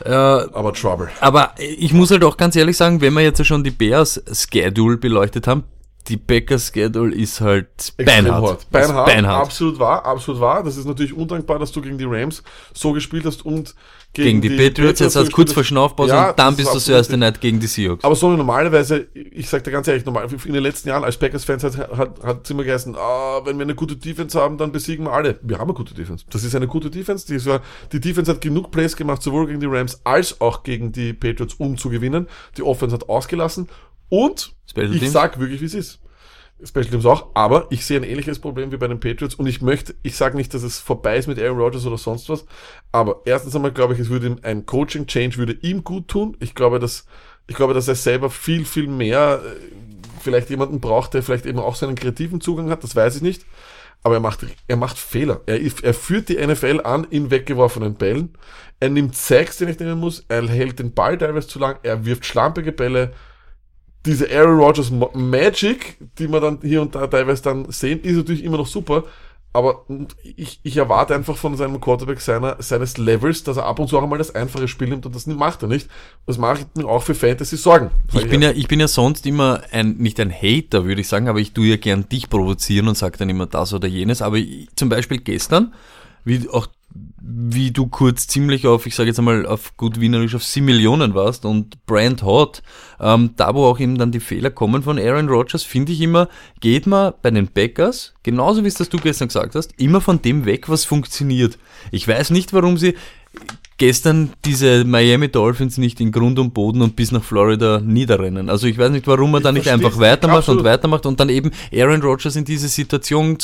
Äh, Aber Trouble. aber ich muss halt auch ganz ehrlich sagen, wenn wir jetzt ja schon die Bears Schedule beleuchtet haben, die Packers Schedule ist halt beinhart. Beinhart, beinhart. absolut wahr, absolut wahr. Das ist natürlich undankbar, dass du gegen die Rams so gespielt hast und Gegen die, Patriots, jetzt hast du kurz vor. Schnaufpause Ja, und dann bist ist du richtig. Night gegen die Seahawks. Aber so normalerweise, ich sag dir ganz ehrlich nochmal, in den letzten Jahren als Packers-Fans hat, hat, hat es immer geheißen, ah, wenn wir eine gute Defense haben, dann besiegen wir alle. Wir haben eine gute Defense. Das ist eine gute Defense. Die, ja- die Defense hat genug Plays gemacht, sowohl gegen die Rams als auch gegen die Patriots, um zu gewinnen. Die Offense hat ausgelassen. Und Special ich Teams? sag wirklich, wie es ist. Special Teams auch, aber ich sehe ein ähnliches Problem wie bei den Patriots und ich möchte, ich sage nicht, dass es vorbei ist mit Aaron Rodgers oder sonst was, aber erstens einmal glaube ich, es würde ihm ein Coaching Change würde ihm gut tun. Ich glaube, dass ich glaube, dass er selber viel viel mehr äh, vielleicht jemanden braucht, der vielleicht eben auch seinen kreativen Zugang hat, das weiß ich nicht, aber er macht er macht Fehler. Er, er führt die NFL an in weggeworfenen Bällen. Er nimmt Sacks, den ich nehmen muss. Er hält den Ball teilweise zu lang. Er wirft schlampige Bälle diese Aaron Rodgers Magic, die wir dann hier und da teilweise dann sehen, ist natürlich immer noch super. Aber ich, ich erwarte einfach von seinem Quarterback seiner, seines Levels, dass er ab und zu auch einmal das einfache Spiel nimmt und das macht er nicht. Das macht mir auch für Fantasy Sorgen. Ich bin ja, ich bin ja sonst immer ein, nicht ein Hater, würde ich sagen, aber ich tue ja gern dich provozieren und sage dann immer das oder jenes. Aber ich, zum Beispiel gestern, wie auch wie du kurz ziemlich auf, ich sage jetzt einmal auf gut wienerisch auf 7 Millionen warst und Brand Hot, ähm, da wo auch eben dann die Fehler kommen von Aaron Rodgers, finde ich immer, geht man bei den Packers, genauso wie es das du gestern gesagt hast, immer von dem weg, was funktioniert. Ich weiß nicht, warum sie gestern diese Miami Dolphins nicht in Grund und Boden und bis nach Florida niederrennen. Also ich weiß nicht, warum man da nicht einfach weitermacht und weitermacht und dann eben Aaron Rodgers in diese Situation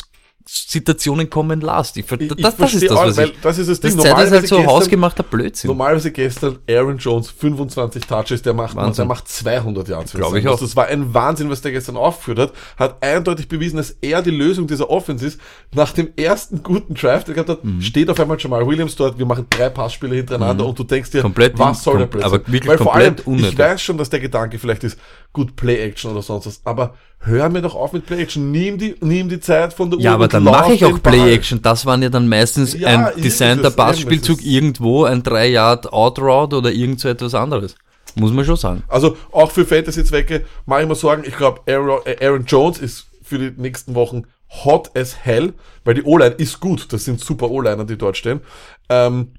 Situationen kommen lässt. Ich, das, ich das ist das, auch, was weil ich... das ist das Das Ding. Zeit ist halt Normalerweise so gestern- hausgemachter Blödsinn. Normalerweise gestern Aaron Jones 25 Touches, der macht, Wahnsinn. der macht 200 Yards. würde Glaub sagen. ich auch. Das war ein Wahnsinn, was der gestern aufgeführt hat. Hat eindeutig bewiesen, dass er die Lösung dieser Offense ist. Nach dem ersten guten Drive, der gehabt hat, Mhm. steht auf einmal Jamal Williams dort. Wir machen drei Passspiele hintereinander und du denkst dir, Mhm. Komplett was soll der Blödsinn? aber wirklich Weil vor allem, komplett unnötig. ich weiß schon, dass der Gedanke vielleicht ist, gut Play-Action oder sonst was, aber hör mir doch auf mit Play-Action. Nimm die, nimm die Zeit von der Uhr Ja, aber dann mache ich auch. Play-Action. Das waren ja dann meistens Ja, ein designter Passspielzug es. irgendwo, ein 3-Yard-Out-Route oder irgend so etwas anderes. Muss man schon sagen. Also auch für Fantasy-Zwecke mache ich mir Sorgen. Ich glaube, Aaron, äh, Aaron Jones ist für die nächsten Wochen hot as hell, weil die O-Line ist gut. Das sind super O-Liner, die dort stehen. Ähm,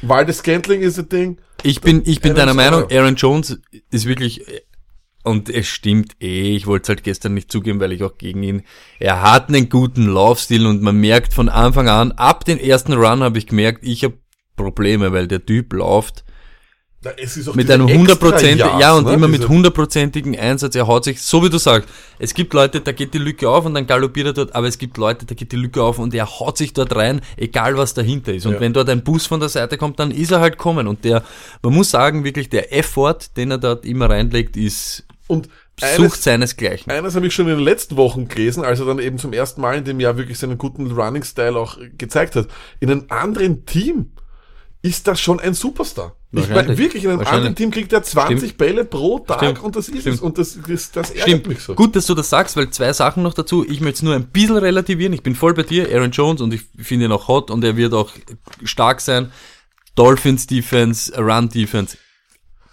Waldes Scantling ist ein Ding. Ich bin, ich bin Aaron deiner Meinung, Jones. Aaron Jones ist wirklich, und es stimmt eh, ich wollte es halt gestern nicht zugeben, weil ich auch gegen ihn, er hat einen guten Laufstil und man merkt von Anfang an, ab den ersten Run habe ich gemerkt, ich habe Probleme, weil der Typ läuft mit einem extra hundertprozentigen, Yards, ja und ne? immer mit hundertprozentigen Einsatz, er haut sich, so wie du sagst, es gibt Leute, da geht die Lücke auf und dann galoppiert er dort, aber es gibt Leute, da geht die Lücke auf und er haut sich dort rein, egal was dahinter ist. Und Ja. wenn dort ein Bus von der Seite kommt, dann ist er halt kommen und der, man muss sagen, wirklich der Effort, den er dort immer reinlegt, ist, Und sucht eines, seinesgleichen. eines habe ich schon in den letzten Wochen gelesen, als er dann eben zum ersten Mal in dem Jahr wirklich seinen guten Running-Style auch gezeigt hat. In einem anderen Team ist das schon ein Superstar. Ich meine, wirklich, in einem anderen Team kriegt er 20 Stimmt. Bälle pro Tag Stimmt. und das ist Stimmt. es. Und das, das, das ärgert Stimmt. mich so. Gut, dass du das sagst, weil zwei Sachen noch dazu. Ich möchte es nur ein bisschen relativieren. Ich bin voll bei dir, Aaron Jones, und ich finde ihn auch hot und er wird auch stark sein. Dolphins Defense, Run Defense,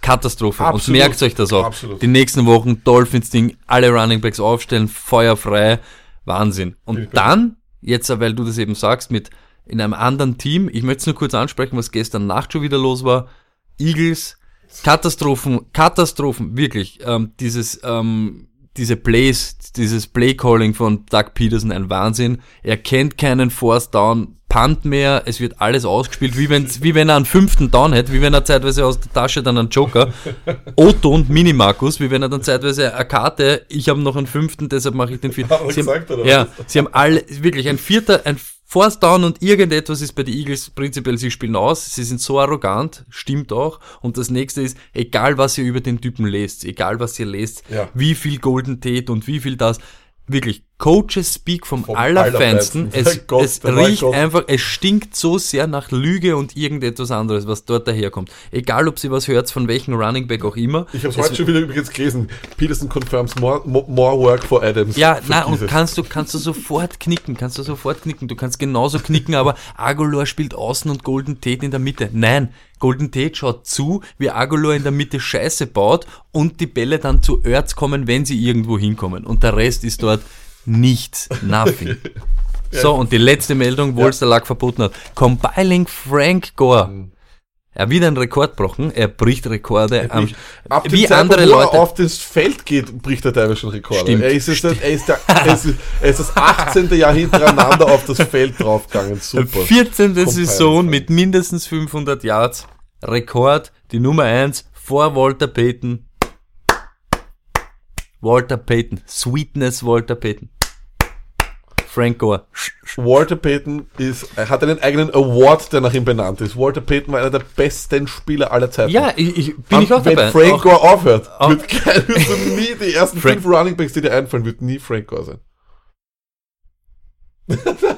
Katastrophe. Und Absolut. merkt euch das auch. Absolut. Die nächsten Wochen Dolphins Ding, alle Running Backs aufstellen, feuerfrei, Wahnsinn. Und dann, jetzt, weil du das eben sagst, mit in einem anderen Team, ich möchte es nur kurz ansprechen, was gestern Nacht schon wieder los war. Eagles, Katastrophen, Katastrophen, wirklich. Ähm, dieses, ähm, diese Plays, dieses Play-Calling von Doug Peterson, ein Wahnsinn. Er kennt keinen Force Down, Punt mehr, es wird alles ausgespielt, wie, wenn's, wie wenn er einen fünften Down hätte, wie wenn er zeitweise aus der Tasche dann einen Joker, Otto und Mini-Markus, wie wenn er dann zeitweise eine Karte, ich habe noch einen fünften, deshalb mache ich den vierten. Hat er Sie haben, gesagt, oder ja, was? sie haben alle, wirklich ein vierter, ein Force Down und irgendetwas ist bei den Eagles prinzipiell, sie spielen aus, sie sind so arrogant, stimmt auch. Und das nächste ist, egal was ihr über den Typen lest, egal was ihr lest, Ja. wie viel Golden Tate und wie viel das, wirklich Coaches Speak vom, Vom Allerfeinsten. Es, Gott, es riecht einfach, es stinkt so sehr nach Lüge und irgendetwas anderes, was dort daherkommt. Egal, ob sie was hört, von welchem Running Back auch immer. Ich habe es heute schon wieder übrigens gelesen. Peterson confirms more, mo- more work for Adams. Ja, na und kannst du, kannst du sofort knicken, kannst du sofort knicken. Du kannst genauso knicken, aber Agolor spielt außen und Golden Tate in der Mitte. Nein, Golden Tate schaut zu, wie Agolor in der Mitte Scheiße baut und die Bälle dann zu Erz kommen, wenn sie irgendwo hinkommen. Und der Rest ist dort nichts, nothing. So, und die letzte Meldung, wo es der Lack verboten hat. Compiling Frank Gore. Er hat wieder einen Rekord gebrochen, er bricht Rekorde. am- Ab dem wie Zeitpunkt, andere wo Leute. er auf das Feld geht, bricht er teilweise schon Rekorde. Stimmt. Er ist, jetzt, er, ist der, er, ist, er ist das 18. Jahr hintereinander auf das Feld draufgegangen. Super. 14. Compiling Saison mit mindestens 500 Yards. Rekord, die Nummer 1 vor Walter Payton. Walter Payton. Sweetness Walter Payton. Frank Gore. Walter Payton ist, hat einen eigenen Award, der nach ihm benannt ist. Walter Payton war einer der besten Spieler aller Zeiten. Ja, ich, ich bin ich auch Wenn dabei. Frank Auch- Gore aufhört, auch- wird, kein, wird so nie die ersten Frank- fünf Running Backs, die dir einfallen, wird nie Frank Gore sein.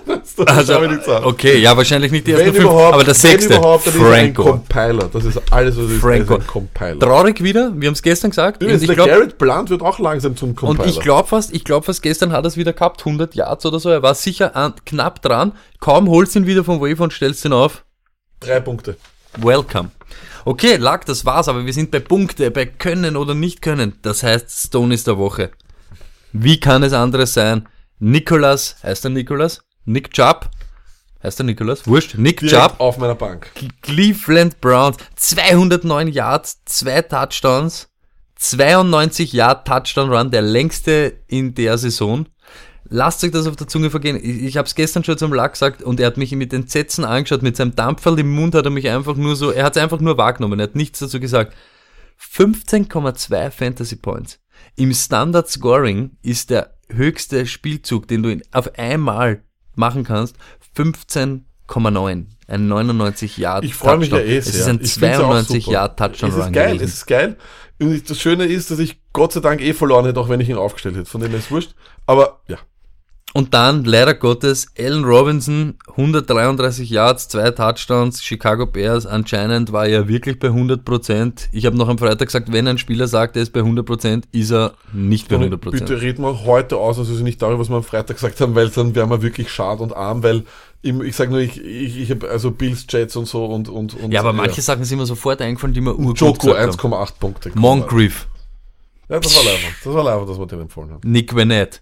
Das das also, okay, ja, wahrscheinlich nicht die ersten fünf, aber der sechste. Gore. Compiler. Das ist alles, was ist. Frank Er ist Compiler. Traurig wieder, wir haben es gestern gesagt. Übrigens, der glaub, Garrett Blunt wird auch langsam zum Compiler. Und ich glaube fast, ich glaube fast, gestern hat er es wieder gehabt, 100 Yards oder so. Er war sicher an, knapp dran. Kaum holst ihn wieder vom Wave und stellst ihn auf. Drei Punkte. Welcome. Okay, Lack, das war's, aber wir sind bei Punkte, bei Können oder nicht können. Das heißt, Stone ist der Woche. Wie kann es anderes sein? Nicholas, heißt er Nicholas? Nick Chubb? Heißt er Nicholas? Wurscht. Nick Direkt Chubb. auf meiner Bank. Cleveland Browns, 209 Yards, zwei Touchdowns, 92 Yard Touchdown Run, der längste in der Saison. Lasst euch das auf der Zunge vergehen. Ich, ich habe es gestern schon zum Lack gesagt und er hat mich mit Entsetzen angeschaut, mit seinem Dampferl im Mund hat er mich einfach nur so, er hat es einfach nur wahrgenommen, er hat nichts dazu gesagt. 15,2 Fantasy Points. Im Standard Scoring ist der höchste Spielzug, den du in, auf einmal machen kannst, 15,9. Ein 99 Yard Ich freue mich ja eh Es sehr. ist ein Ich find's auch 92 super. Yard Touchdown Es ist geil, gewesen. es ist geil. Und das Schöne ist, dass ich Gott sei Dank eh verloren hätte, auch wenn ich ihn aufgestellt hätte. Von dem ist wurscht. Aber ja, Und dann, leider Gottes, Allen Robinson, 133 Yards, zwei Touchdowns, Chicago Bears, anscheinend war er wirklich bei 100%. Ich habe noch am Freitag gesagt, wenn ein Spieler sagt, er ist bei 100%, ist er nicht bei 100%. bitte reden wir heute aus, also nicht darüber, was wir am Freitag gesagt haben, weil dann wären wir wirklich schad und arm, weil im, ich sage nur, ich, ich, ich habe also Bills, Jets und so und und und ja, aber manche Sachen sind mir sofort eingefallen, die mir urgut Joko gesagt haben. 1,8 Punkte. Moncrief, Ja, das war leider. Das war leider, dass wir den empfohlen haben. Nick Vanette.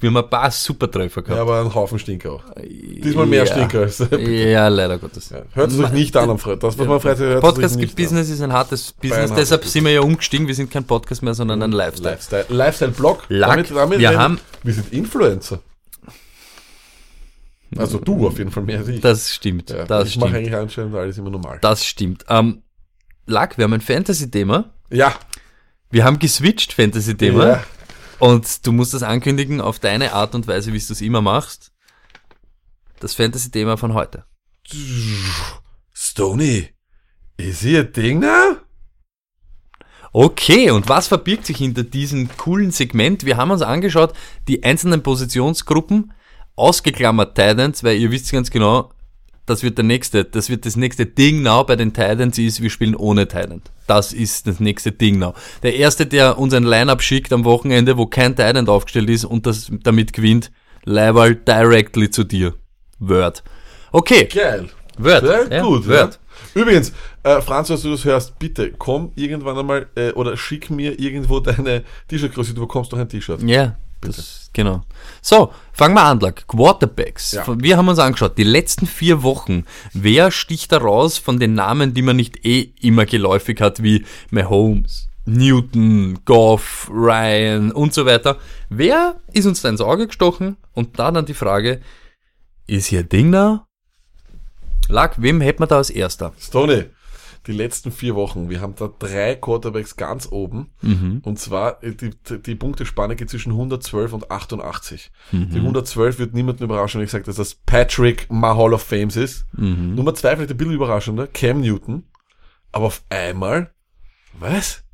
Wir haben ein paar Supertreffer Ja, gehabt. aber ein Haufen Stinker auch. Diesmal mehr Ja. Stinker als. Ja, leider Gottes. Ja, hört es euch nicht an am Freitag. Das, was man am Freitag hört, Podcast es euch gibt nicht Business ist ein hartes Business, deshalb sind wir ja umgestiegen. Wir sind kein Podcast mehr, sondern ein. Lifestyle. Lifestyle. Lifestyle-Blog. Lack, wir reden- haben- Wir sind Influencer. Also du auf jeden Fall mehr als ich. Das stimmt. ja, das ich mache eigentlich Einstellungen, alles immer normal. Das stimmt. Ähm, Lack, wir haben ein Fantasy-Thema. Ja. Wir haben geswitcht Fantasy-Thema. Ja. Und du musst das ankündigen auf deine Art und Weise, wie du es immer machst. Das Fantasy-Thema von heute. Stony, ist hier ein Ding now? Okay, und was verbirgt sich hinter diesem coolen Segment? Wir haben uns angeschaut, die einzelnen Positionsgruppen, ausgeklammert Titans, weil ihr wisst ganz genau, das wird der nächste, das wird das nächste Ding now bei den Titans ist, wir spielen ohne Titan. Das ist das nächste Ding now. Der erste, der uns ein Line-Up schickt am Wochenende, wo kein Titan aufgestellt ist und das damit gewinnt, Leiberl directly zu dir. Word. Okay, Geil. Word. Sehr Ja, gut. Word. Ja. Übrigens, äh, Franz, als du das hörst, bitte komm irgendwann einmal äh, oder schick mir irgendwo deine T-Shirt-Größe. Du bekommst doch ein T-Shirt. Ja, das, genau. So, fangen wir an, Lack. Quarterbacks. Ja. Wir haben uns angeschaut, die letzten vier Wochen, wer sticht da raus von den Namen, die man nicht eh immer geläufig hat, wie Mahomes, Newton, Goff, Ryan und so weiter. Wer ist uns da ins Auge gestochen? Und da dann die Frage, ist hier Ding da? Lack, wem hätten wir da als erster? Stony, die letzten vier Wochen, wir haben da drei Quarterbacks ganz oben. Mhm. Und zwar, äh, die, die Punktespanne geht zwischen 112 und 88. Mhm. Die 112 wird niemanden überraschen, wenn ich sage, dass das Patrick Ma Hall of Fames ist. Mhm. Nummer zwei vielleicht ein bisschen überraschender, Cam Newton. Aber auf einmal, was?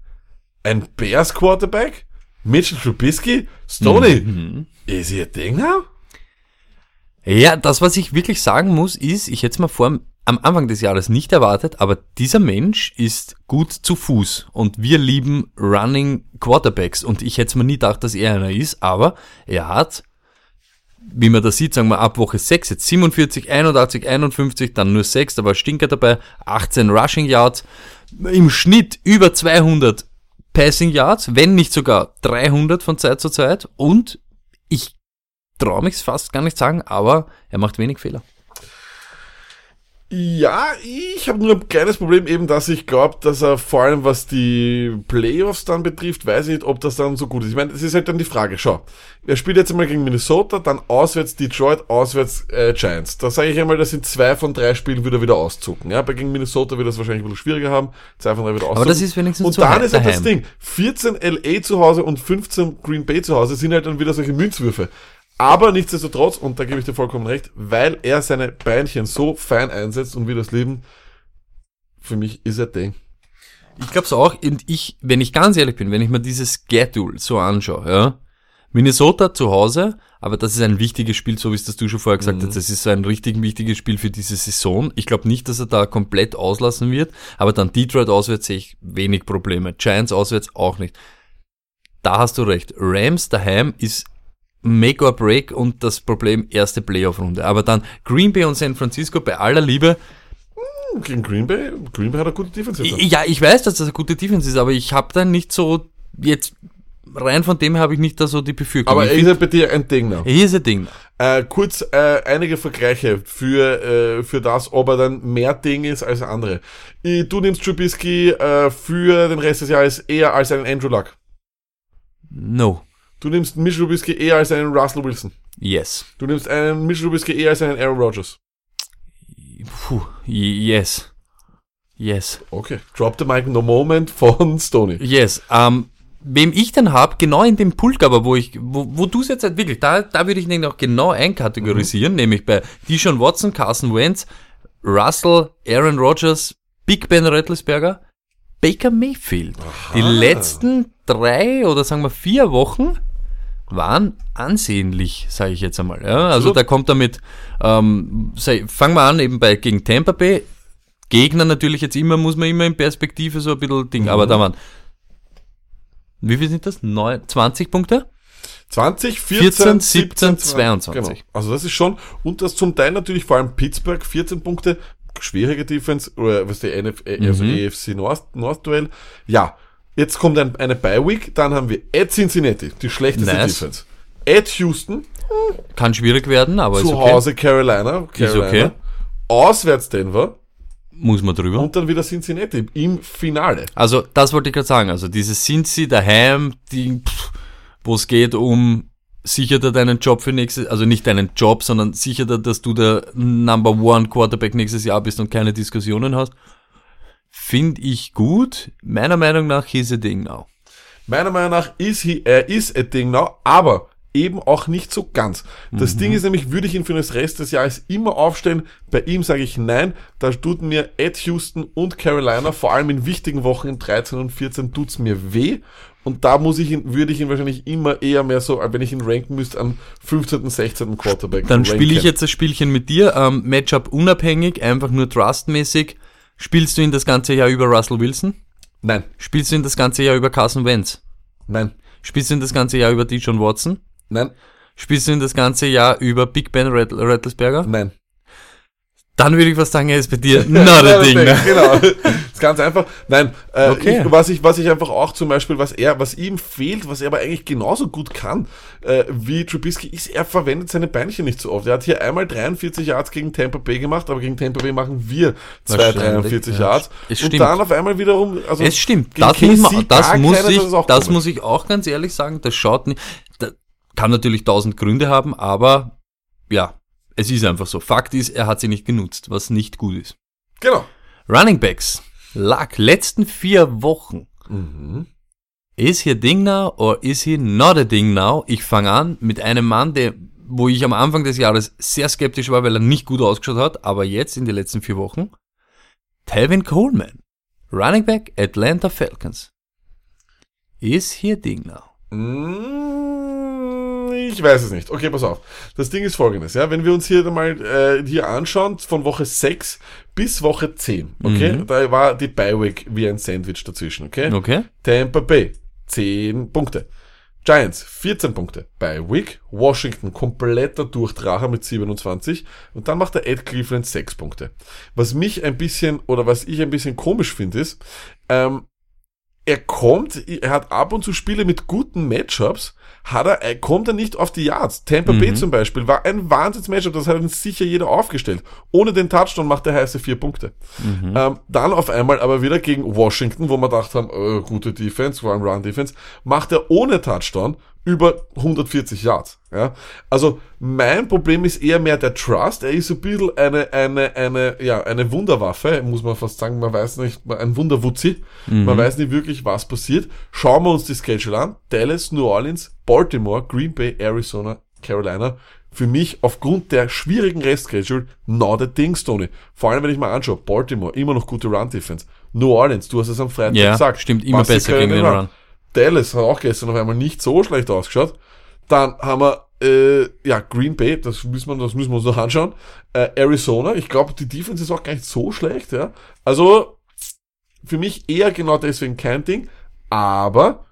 Ein Bears Quarterback? Mitchell Trubisky, Stoney, Mhm. ist ihr Ding now? Ja, das, was ich wirklich sagen muss, ist, ich hätte es mal vor am Anfang des Jahres nicht erwartet, aber dieser Mensch ist gut zu Fuß und wir lieben Running Quarterbacks und ich hätte es mir nie gedacht, dass er einer ist, aber er hat, wie man das sieht, sagen wir ab Woche 6 jetzt 47, 81, 51, dann nur 6, da war Stinker dabei, 18 Rushing Yards, im Schnitt über 200 Passing Yards, wenn nicht sogar 300 von Zeit zu Zeit und traue mich fast gar nicht sagen, aber er macht wenig Fehler. Ja, ich habe nur ein kleines Problem eben, dass ich glaube, dass er vor allem was die Playoffs dann betrifft, weiß ich nicht, ob das dann so gut ist. Ich meine, es ist halt dann die Frage, schau, er spielt jetzt einmal gegen Minnesota, dann auswärts Detroit, auswärts äh, Giants. Da sage ich einmal, das sind zwei von drei Spielen wieder wieder auszucken. Ja, bei gegen Minnesota wird das wahrscheinlich ein bisschen schwieriger haben, zwei von drei wieder auszucken. das ist wenigstens Und dann ist halt das. Ding, 14 LA zu Hause und 15 Green Bay zu Hause sind halt dann wieder solche Münzwürfe. Aber nichtsdestotrotz, und da gebe ich dir vollkommen recht, weil er seine Beinchen so fein einsetzt und wir das leben, für mich ist er Ding. Ich glaube es auch, und ich, wenn ich ganz ehrlich bin, wenn ich mir dieses Schedule so anschaue, ja, Minnesota zu Hause, aber das ist ein wichtiges Spiel, so wie es das du schon vorher gesagt hast, das ist so ein richtig wichtiges Spiel für diese Saison. Ich glaube nicht, dass er da komplett auslassen wird, aber dann Detroit auswärts sehe ich wenig Probleme. Giants auswärts auch nicht. Da hast du recht. Rams daheim ist Make or Break und das Problem erste Playoff-Runde. Aber dann Green Bay und San Francisco bei aller Liebe, Gegen Green Bay, Green Bay hat eine gute Defense jetzt. ja, ich weiß, dass das eine gute Defense ist, aber ich habe da nicht so, jetzt rein von dem habe ich nicht da so die Befürchtung. Aber er ist halt bei dir ein Ding now. hier ist ein Ding. Äh, kurz äh, einige Vergleiche für, äh, für das, ob er dann mehr Ding ist als andere. Du nimmst Trubisky äh, für den Rest des Jahres eher als einen Andrew Luck. No. Du nimmst Mitchell Trubisky eher als einen Russell Wilson. Yes. Du nimmst einen Mitchell Trubisky eher als einen Aaron Rodgers. Puh. Yes. Yes. Okay. Drop the mic no moment von Stoney. Yes. Ähm, wem ich dann hab, genau in dem Pulk aber, wo ich, wo, wo du es jetzt halt wirklich, da, da würde ich den auch genau einkategorisieren, nämlich bei Deshaun Watson, Carson Wentz, Russell, Aaron Rodgers, Big Ben Rattlesberger, Baker Mayfield. Die letzten drei oder sagen wir vier Wochen waren ansehnlich, sage ich jetzt einmal. Ja, also da kommt damit, ähm, sei, fangen wir an eben bei gegen Tampa Bay. Gegner natürlich jetzt immer, muss man immer in Perspektive so ein bisschen Ding, aber da waren, wie viel sind das? Neun, 20 Punkte? 20, 14, 14, 17, 17, 22. Genau. Also das ist schon, und das zum Teil natürlich vor allem Pittsburgh, 14 Punkte, schwierige Defense, oder was die NF, also Mhm. EFC North, North Duell. Ja, jetzt kommt ein, eine Bye Week, dann haben wir at Cincinnati, die schlechteste Nice. Defense. At Houston, Kann schwierig werden, aber ist zu okay. Hause Carolina, Carolina. okay. Auswärts Denver Muss man drüber. und dann wieder Cincinnati im Finale. Also, das wollte ich gerade sagen. Also, dieses sie daheim, die, wo es geht um sicher dir deinen Job für nächstes, also nicht deinen Job, sondern sicher dir, dass du der Number One Quarterback nächstes Jahr bist und keine Diskussionen hast. Finde ich gut. Meiner Meinung nach ist a Ding now. Meiner Meinung nach ist he, er ist a Ding now, aber eben auch nicht so ganz. Das Mhm. Ding ist nämlich, würde ich ihn für den Rest des Jahres immer aufstellen. Bei ihm sage ich nein. Da tut mir Ed Houston und Carolina, vor allem in wichtigen Wochen in 13 und 14, tut's mir weh. Und da muss ich ihn, würde ich ihn wahrscheinlich immer eher mehr so, wenn ich ihn ranken müsste, an 15., 16. Quarterback. Dann spiele ich jetzt das Spielchen mit dir. Ähm, Matchup unabhängig, einfach nur trustmäßig. Spielst du ihn das ganze Jahr über Russell Wilson? Nein, Spielst du ihn das ganze Jahr über Carson Wentz? nein, Spielst du ihn das ganze Jahr über Dijon Watson? nein, Spielst du ihn das ganze Jahr über Big Ben Rattl- Rattlesberger? nein. Dann würde ich was sagen, er ist bei dir not a Ding. Ne? Genau. Das ist ganz einfach. Nein, äh, Okay. ich, was ich, was ich einfach auch zum Beispiel, was er, was ihm fehlt, was er aber eigentlich genauso gut kann, äh, wie Trubisky, ist, er verwendet seine Beinchen nicht so oft. Er hat hier einmal 43 Yards gegen Tampa Bay gemacht, aber gegen Tampa Bay machen wir zwei Wahrscheinlich, 43 ja. Yards. Es und stimmt. dann auf einmal wiederum, also Es stimmt, das, muss, man, das, muss keiner, ich, das komisch. muss ich auch ganz ehrlich sagen, das schaut nicht, da kann natürlich tausend Gründe haben, aber ja, es ist einfach so. Fakt ist, er hat sie nicht genutzt, was nicht gut ist. Genau. Running Backs, Luck, letzten vier Wochen. Mhm. Is he a Ding now or is he not a Ding now? Ich fange an mit einem Mann, der, wo ich am Anfang des Jahres sehr skeptisch war, weil er nicht gut ausgeschaut hat, aber jetzt in den letzten vier Wochen, Tevin Coleman, Running Back Atlanta Falcons. Is he a Ding now? Mm, Ich weiß es nicht. Okay, pass auf. Das Ding ist folgendes, ja. Wenn wir uns hier mal äh, hier anschauen, von Woche 6 bis Woche 10, okay? Da war die Bi-Week wie ein Sandwich dazwischen, okay? Okay. Tampa Bay, 10 Punkte. Giants, 14 Punkte. Bei Wick, Washington, kompletter Durchdracher mit 27. Und dann macht der Ed Cleveland 6 Punkte. Was mich ein bisschen, oder was ich ein bisschen komisch finde, ist, ähm, er kommt, er hat ab und zu Spiele mit guten Matchups, hat er, er kommt er nicht auf die Yards. Tampa Bay zum Beispiel war ein Wahnsinns-Matchup, das hat uns sicher jeder aufgestellt. Ohne den Touchdown macht er heiße vier Punkte. Ähm, dann auf einmal aber wieder gegen Washington, wo wir gedacht haben, äh, gute Defense, vor allem Run-Defense, macht er ohne Touchdown über 140 Yards. Ja? Also mein Problem ist eher mehr der Trust. Er ist so ein bisschen eine, eine, eine, ja, eine Wunderwaffe, muss man fast sagen. Man weiß nicht, ein Wunderwutzi. Man weiß nicht wirklich, was passiert. Schauen wir uns die Schedule an. Dallas, New Orleans, Baltimore, Green Bay, Arizona, Carolina. Für mich aufgrund der schwierigen Restschedule not a Ding, Tony. Vor allem, wenn ich mal anschaue, Baltimore, immer noch gute Run-Defense. New Orleans, du hast es am Freitag Ja, gesagt. stimmt, immer besser gegen den Run. Run. Dallas hat auch gestern auf einmal nicht so schlecht ausgeschaut. Dann haben wir äh, ja Green Bay, das müssen wir, das müssen wir uns noch anschauen. Äh, Arizona, ich glaube, die Defense ist auch gar nicht so schlecht, ja. Also für mich eher genau deswegen kein Ding, aber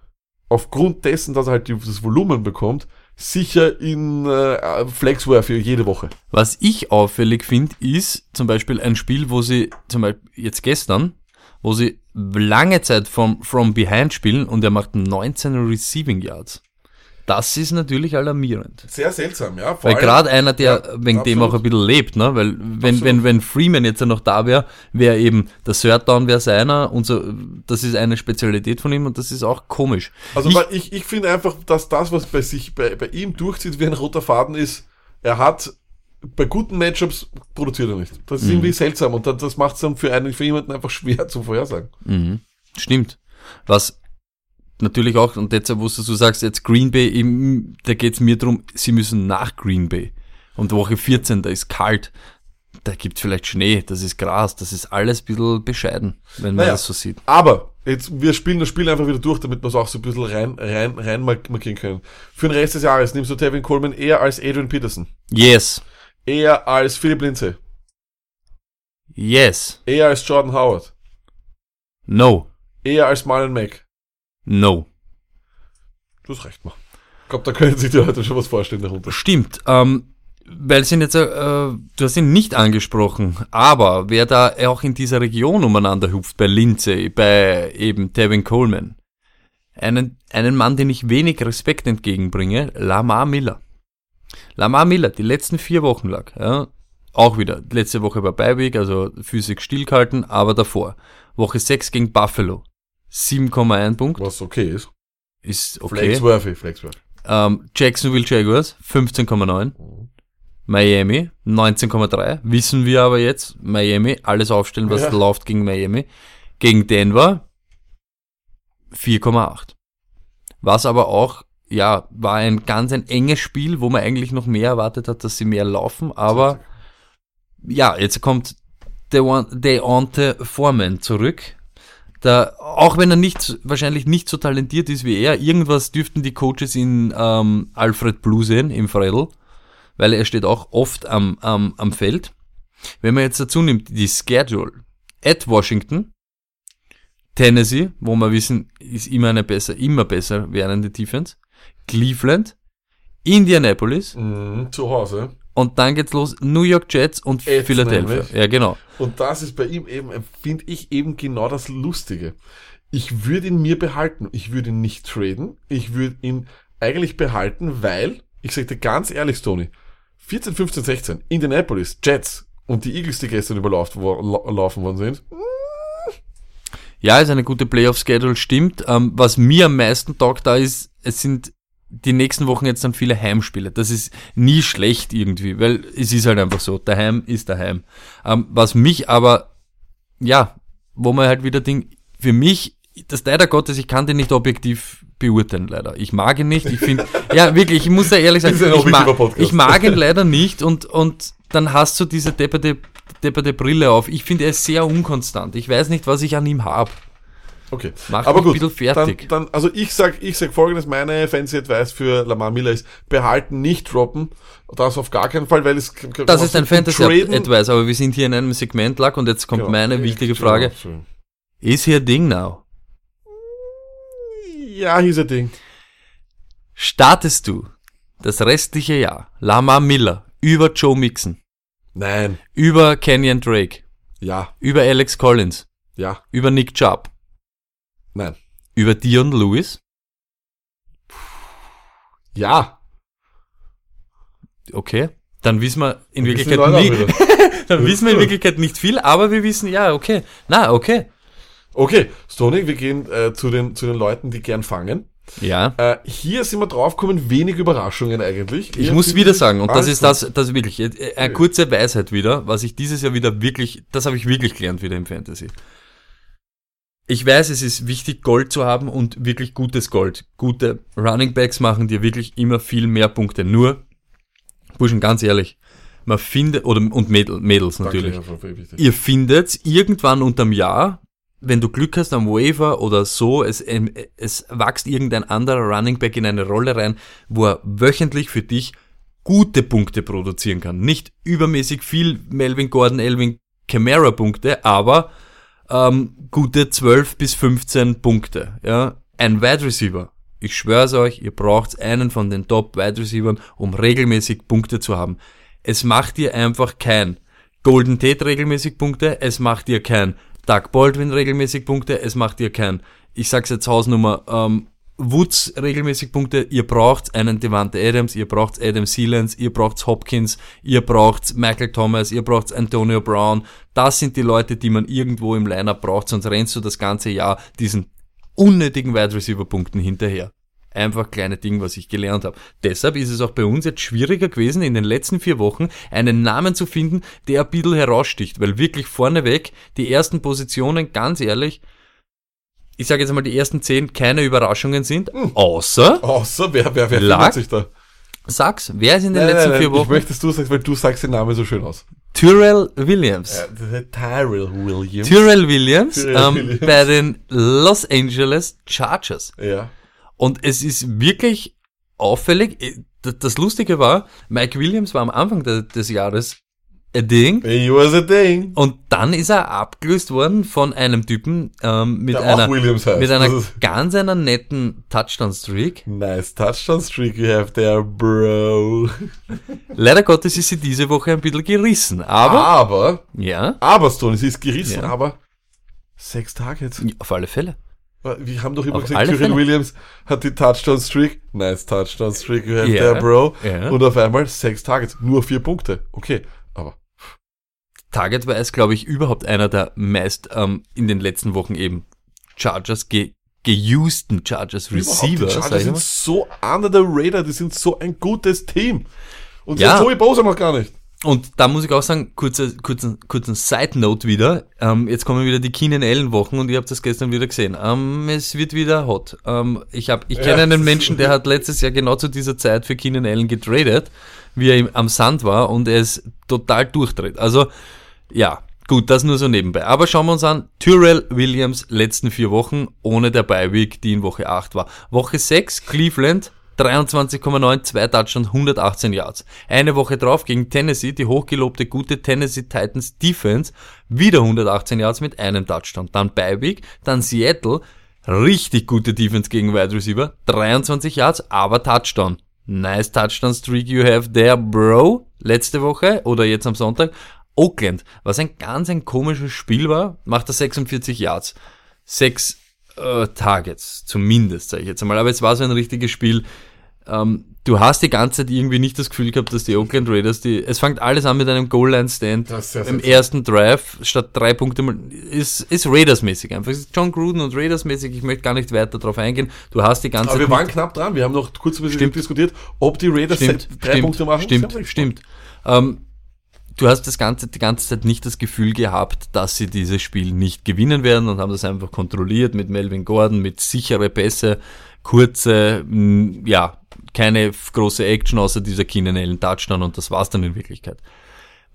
aufgrund dessen, dass er halt das Volumen bekommt, sicher in äh, Flexware für jede Woche. Was ich auffällig finde, ist zum Beispiel ein Spiel, wo sie, zum Beispiel jetzt gestern, wo sie lange Zeit vom From Behind spielen und er macht 19 Receiving Yards. Das ist natürlich alarmierend. Sehr seltsam, ja. Vor Weil gerade einer, der Ja, wegen dem absolut. auch ein bisschen lebt, ne? Weil wenn, Absolut. wenn, wenn Freeman jetzt noch da wäre, wäre eben der Third Down wäre seiner und so, das ist eine Spezialität von ihm und das ist auch komisch. Also ich, weil ich, ich finde einfach, dass das, was bei sich bei, bei ihm durchzieht wie ein roter Faden ist, er hat bei guten Matchups produziert er nicht. Das Mhm. ist irgendwie seltsam und das, macht es dann für einen für jemanden einfach schwer zu vorhersagen. Mhm. Stimmt. Was natürlich auch, und jetzt, wo du sagst, jetzt Green Bay, eben, da geht's mir drum, sie müssen nach Green Bay. Und Woche 14, da ist kalt, da gibt's vielleicht Schnee, das ist Gras, das ist alles ein bisschen bescheiden, wenn man Naja. das so sieht. Aber jetzt wir spielen das Spiel einfach wieder durch, damit wir es auch so ein bisschen rein rein rein mark- markieren können. Für den Rest des Jahres nimmst du Tevin Coleman eher als Adrian Peterson, Yes. Eher als Philip Lindsay, Yes. eher als Jordan Howard, No. eher als Marlon Mack. No. Du hast recht, mal. Ich glaube, da können sich die Leute schon was vorstellen darunter. Stimmt. Ähm, weil sie ihn jetzt, äh, du hast ihn nicht angesprochen, aber wer da auch in dieser Region umeinander hupft, bei Lindsay, bei eben Tevin Coleman, einen, einen Mann, den ich wenig Respekt entgegenbringe, Lamar Miller. Lamar Miller, die letzten vier Wochen lag, ja, auch wieder, letzte Woche war Beiweg, also Physik stillgehalten, aber davor, Woche 6 gegen Buffalo, 7,1 Punkt, Was okay ist. ist okay. Flexworthy, Flexworthy. Ähm, Jacksonville Jaguars 15,9. Miami 19,3. Wissen wir aber jetzt, Miami, alles aufstellen, was Ja. läuft gegen Miami. Gegen Denver 4,8. Was aber auch, ja, war ein ganz ein enges Spiel, wo man eigentlich noch mehr erwartet hat, dass sie mehr laufen, aber ja, jetzt kommt Deon- Deonte Foreman zurück. Da, auch wenn er nicht, wahrscheinlich nicht so talentiert ist wie er, irgendwas dürften die Coaches in ähm, Alfred Blue sehen, im Fredel, weil er steht auch oft am, am, am Feld. Wenn man jetzt dazu nimmt, die Schedule at Washington, Tennessee, wo wir wissen, ist immer eine besser, immer besser werdende Defense, Cleveland, Indianapolis Mhm, zu Hause. und dann geht's los, New York Jets und Jetzt Philadelphia. nämlich. Ja, genau. Und das ist bei ihm eben, finde ich eben genau das Lustige. Ich würde ihn mir behalten. Ich würde ihn nicht traden. Ich würde ihn eigentlich behalten, weil, ich sage dir ganz ehrlich, Tony, 14, 15, 16, Indianapolis, Jets und die Eagles, die gestern überlaufen wo, lau- laufen worden sind, Ja, ist eine gute Playoff-Schedule, stimmt. Ähm, was mir am meisten taugt da ist, es sind die nächsten Wochen jetzt dann viele Heimspiele. Das ist nie schlecht irgendwie, weil es ist halt einfach so. Daheim ist daheim. Ähm, was mich aber, ja, wo man halt wieder denkt, für mich, das leider Gottes, ich kann den nicht objektiv beurteilen, leider. Ich mag ihn nicht. Ich finde, ja, wirklich, ich muss da ehrlich sagen, ich, mag, ich mag ihn leider nicht und, und dann hast du diese depperte, depperte Brille auf. Ich finde, er ist sehr unkonstant. Ich weiß nicht, was ich an ihm habe. Okay. Mach Aber gut, ein bisschen fertig. Dann, dann, also ich sag, ich sag folgendes, meine fancy Advice für Lamar Miller ist, behalten, nicht droppen. Das auf gar keinen Fall, weil es... Das ist ein Fantasy Traden- Advice, aber wir sind hier in einem Segment, Lack, und jetzt kommt Genau. meine wichtige Frage. Genau, Is here Ding now? Ja, hier ist ein Ding. Startest du das restliche Jahr Lamar Miller über Joe Mixon, Nein. über Kenyon Drake, Ja. über Alex Collins, Ja. über Nick Chubb, Nein. über Dion Lewis? Ja. Okay. Dann wissen wir in Wir Wirklichkeit wieder. dann wissen wir in Wirklichkeit nicht viel, aber wir wissen, ja, okay. Na, okay. Okay, Stony, wir gehen äh, zu, den, zu den Leuten, die gern fangen. Ja. Äh, hier sind wir draufgekommen, wenig Überraschungen eigentlich. Ich Hier muss wieder sagen, und das ist das, das ist wirklich, äh, eine kurze Weisheit wieder, was ich dieses Jahr wieder wirklich, das habe ich wirklich gelernt wieder im Fantasy. Ich weiß, es ist wichtig, Gold zu haben und wirklich gutes Gold. Gute Running Backs machen dir wirklich immer viel mehr Punkte. Nur, Burschen, ganz ehrlich, man findet, oder, und Mädel, Mädels Danke, natürlich. Wichtig. Ihr findet irgendwann unterm Jahr, wenn du Glück hast am Waiver oder so, es, ähm, es wächst irgendein anderer Running Back in eine Rolle rein, wo er wöchentlich für dich gute Punkte produzieren kann. Nicht übermäßig viel Melvin Gordon, Elvin Kamara Punkte, aber ähm, gute 12 bis 15 Punkte. Ja? Ein Wide Receiver. Ich schwör's euch, ihr braucht einen von den Top Wide Receivern, um regelmäßig Punkte zu haben. Es macht dir einfach kein Golden Tate regelmäßig Punkte, es macht dir kein Doug Baldwin regelmäßig Punkte, es macht dir kein, ich sag's jetzt Hausnummer, ähm, Woods regelmäßig Punkte, ihr braucht einen Devante Adams, ihr braucht Adam Sealands, ihr braucht Hopkins, ihr braucht Michael Thomas, ihr braucht Antonio Brown. Das sind die Leute, die man irgendwo im Lineup braucht, sonst rennst du das ganze Jahr diesen unnötigen Wide Receiver Punkten hinterher. Einfach kleine Ding, was ich gelernt habe. Deshalb ist es auch bei uns jetzt schwieriger gewesen, in den letzten vier Wochen einen Namen zu finden, der ein bisschen heraussticht, weil wirklich vorneweg die ersten Positionen, ganz ehrlich, ich sage jetzt einmal, die ersten zehn keine Überraschungen sind, außer, Außer, wer, wer, wer Lag? sich da? sag's, wer ist in den Nein, letzten nein, vier nein, Ich Wochen? möchte, dass du sagst, weil du sagst den Namen so schön aus. Tyrell Williams. Ja, Tyrell Williams. Tyrell Williams, Tyrell ähm, Williams. bei den Los Angeles Chargers. Ja. Und es ist wirklich auffällig. äh, Das Lustige war, Mike Williams war am Anfang de- des Jahres ein Ding. He was a thing. Und dann ist er abgelöst worden von einem Typen ähm, mit Der einer, mit einer ganz einer netten Touchdown-Streak. Nice Touchdown Streak you have there, bro. Leider Gottes ist sie diese Woche ein bisschen gerissen. Aber, Aber, ja, aber Stone, sie ist gerissen, Ja. aber sechs Targets. auf alle Fälle. Wir haben doch immer Auf gesagt, Fälle. Williams hat die Touchdown Streak. Nice Touchdown Streak you have Ja. there, bro. Ja. Und auf einmal sechs Targets, nur vier Punkte. Okay, aber Target-wise, glaube ich, überhaupt einer der meist ähm, in den letzten Wochen eben Chargers ge geusten Chargers überhaupt, Receiver. die Chargers sind so under the radar, die sind so ein gutes Team. Und Ja. so Joey Bosa noch gar nicht. Und da muss ich auch sagen, kurze, kurzen, kurzen Side-Note wieder. Ähm, jetzt kommen wieder die Keenan Allen Wochen und ihr habt das gestern wieder gesehen. Ähm, es wird wieder hot. Ähm, ich hab, ich kenne Ja, einen Menschen, der hat letztes Jahr genau zu dieser Zeit für Keenan Allen getradet, wie er im, am Sand war und er ist total durchdreht. Also, ja, gut, das nur so nebenbei. Aber schauen wir uns an, Tyrell Williams letzten vier Wochen ohne der Bye-Week, die in Woche 8 war. Woche 6, Cleveland, 23,9, zwei Touchdowns, 118 Yards. Eine Woche drauf gegen Tennessee, die hochgelobte gute Tennessee Titans Defense, wieder 118 Yards mit einem Touchdown. Dann Beiweg, dann Seattle, richtig gute Defense gegen Wide Receiver, 23 Yards, aber Touchdown. Nice Touchdown Streak you have there, bro. Letzte Woche oder jetzt am Sonntag. Oakland, was ein ganz ein komisches Spiel war, macht er 46 Yards. Sechs äh, Targets, zumindest, sage ich jetzt einmal. Aber es war so ein richtiges Spiel. Ähm, du hast die ganze Zeit irgendwie nicht das Gefühl gehabt, dass die Oakland Raiders, die, es fängt alles an mit einem Goal-Line-Stand im ersten Drive, statt drei Punkte, mal- ist, ist Raiders-mäßig einfach. Es ist John Gruden und Raiders-mäßig, ich möchte gar nicht weiter darauf eingehen. Du hast die ganze Aber wir Zeit waren knapp dran. Wir haben noch kurz ein bisschen Stimmt. diskutiert, ob die Raiders Stimmt, drei stimmt, Punkte machen. Stimmt, stimmt. Ähm, du hast das ganze, die ganze Zeit nicht das Gefühl gehabt, dass sie dieses Spiel nicht gewinnen werden und haben das einfach kontrolliert mit Melvin Gordon, mit sichere Pässe, kurze, ja, keine große Action außer dieser Keenan Allen Touchdown und das war's dann in Wirklichkeit.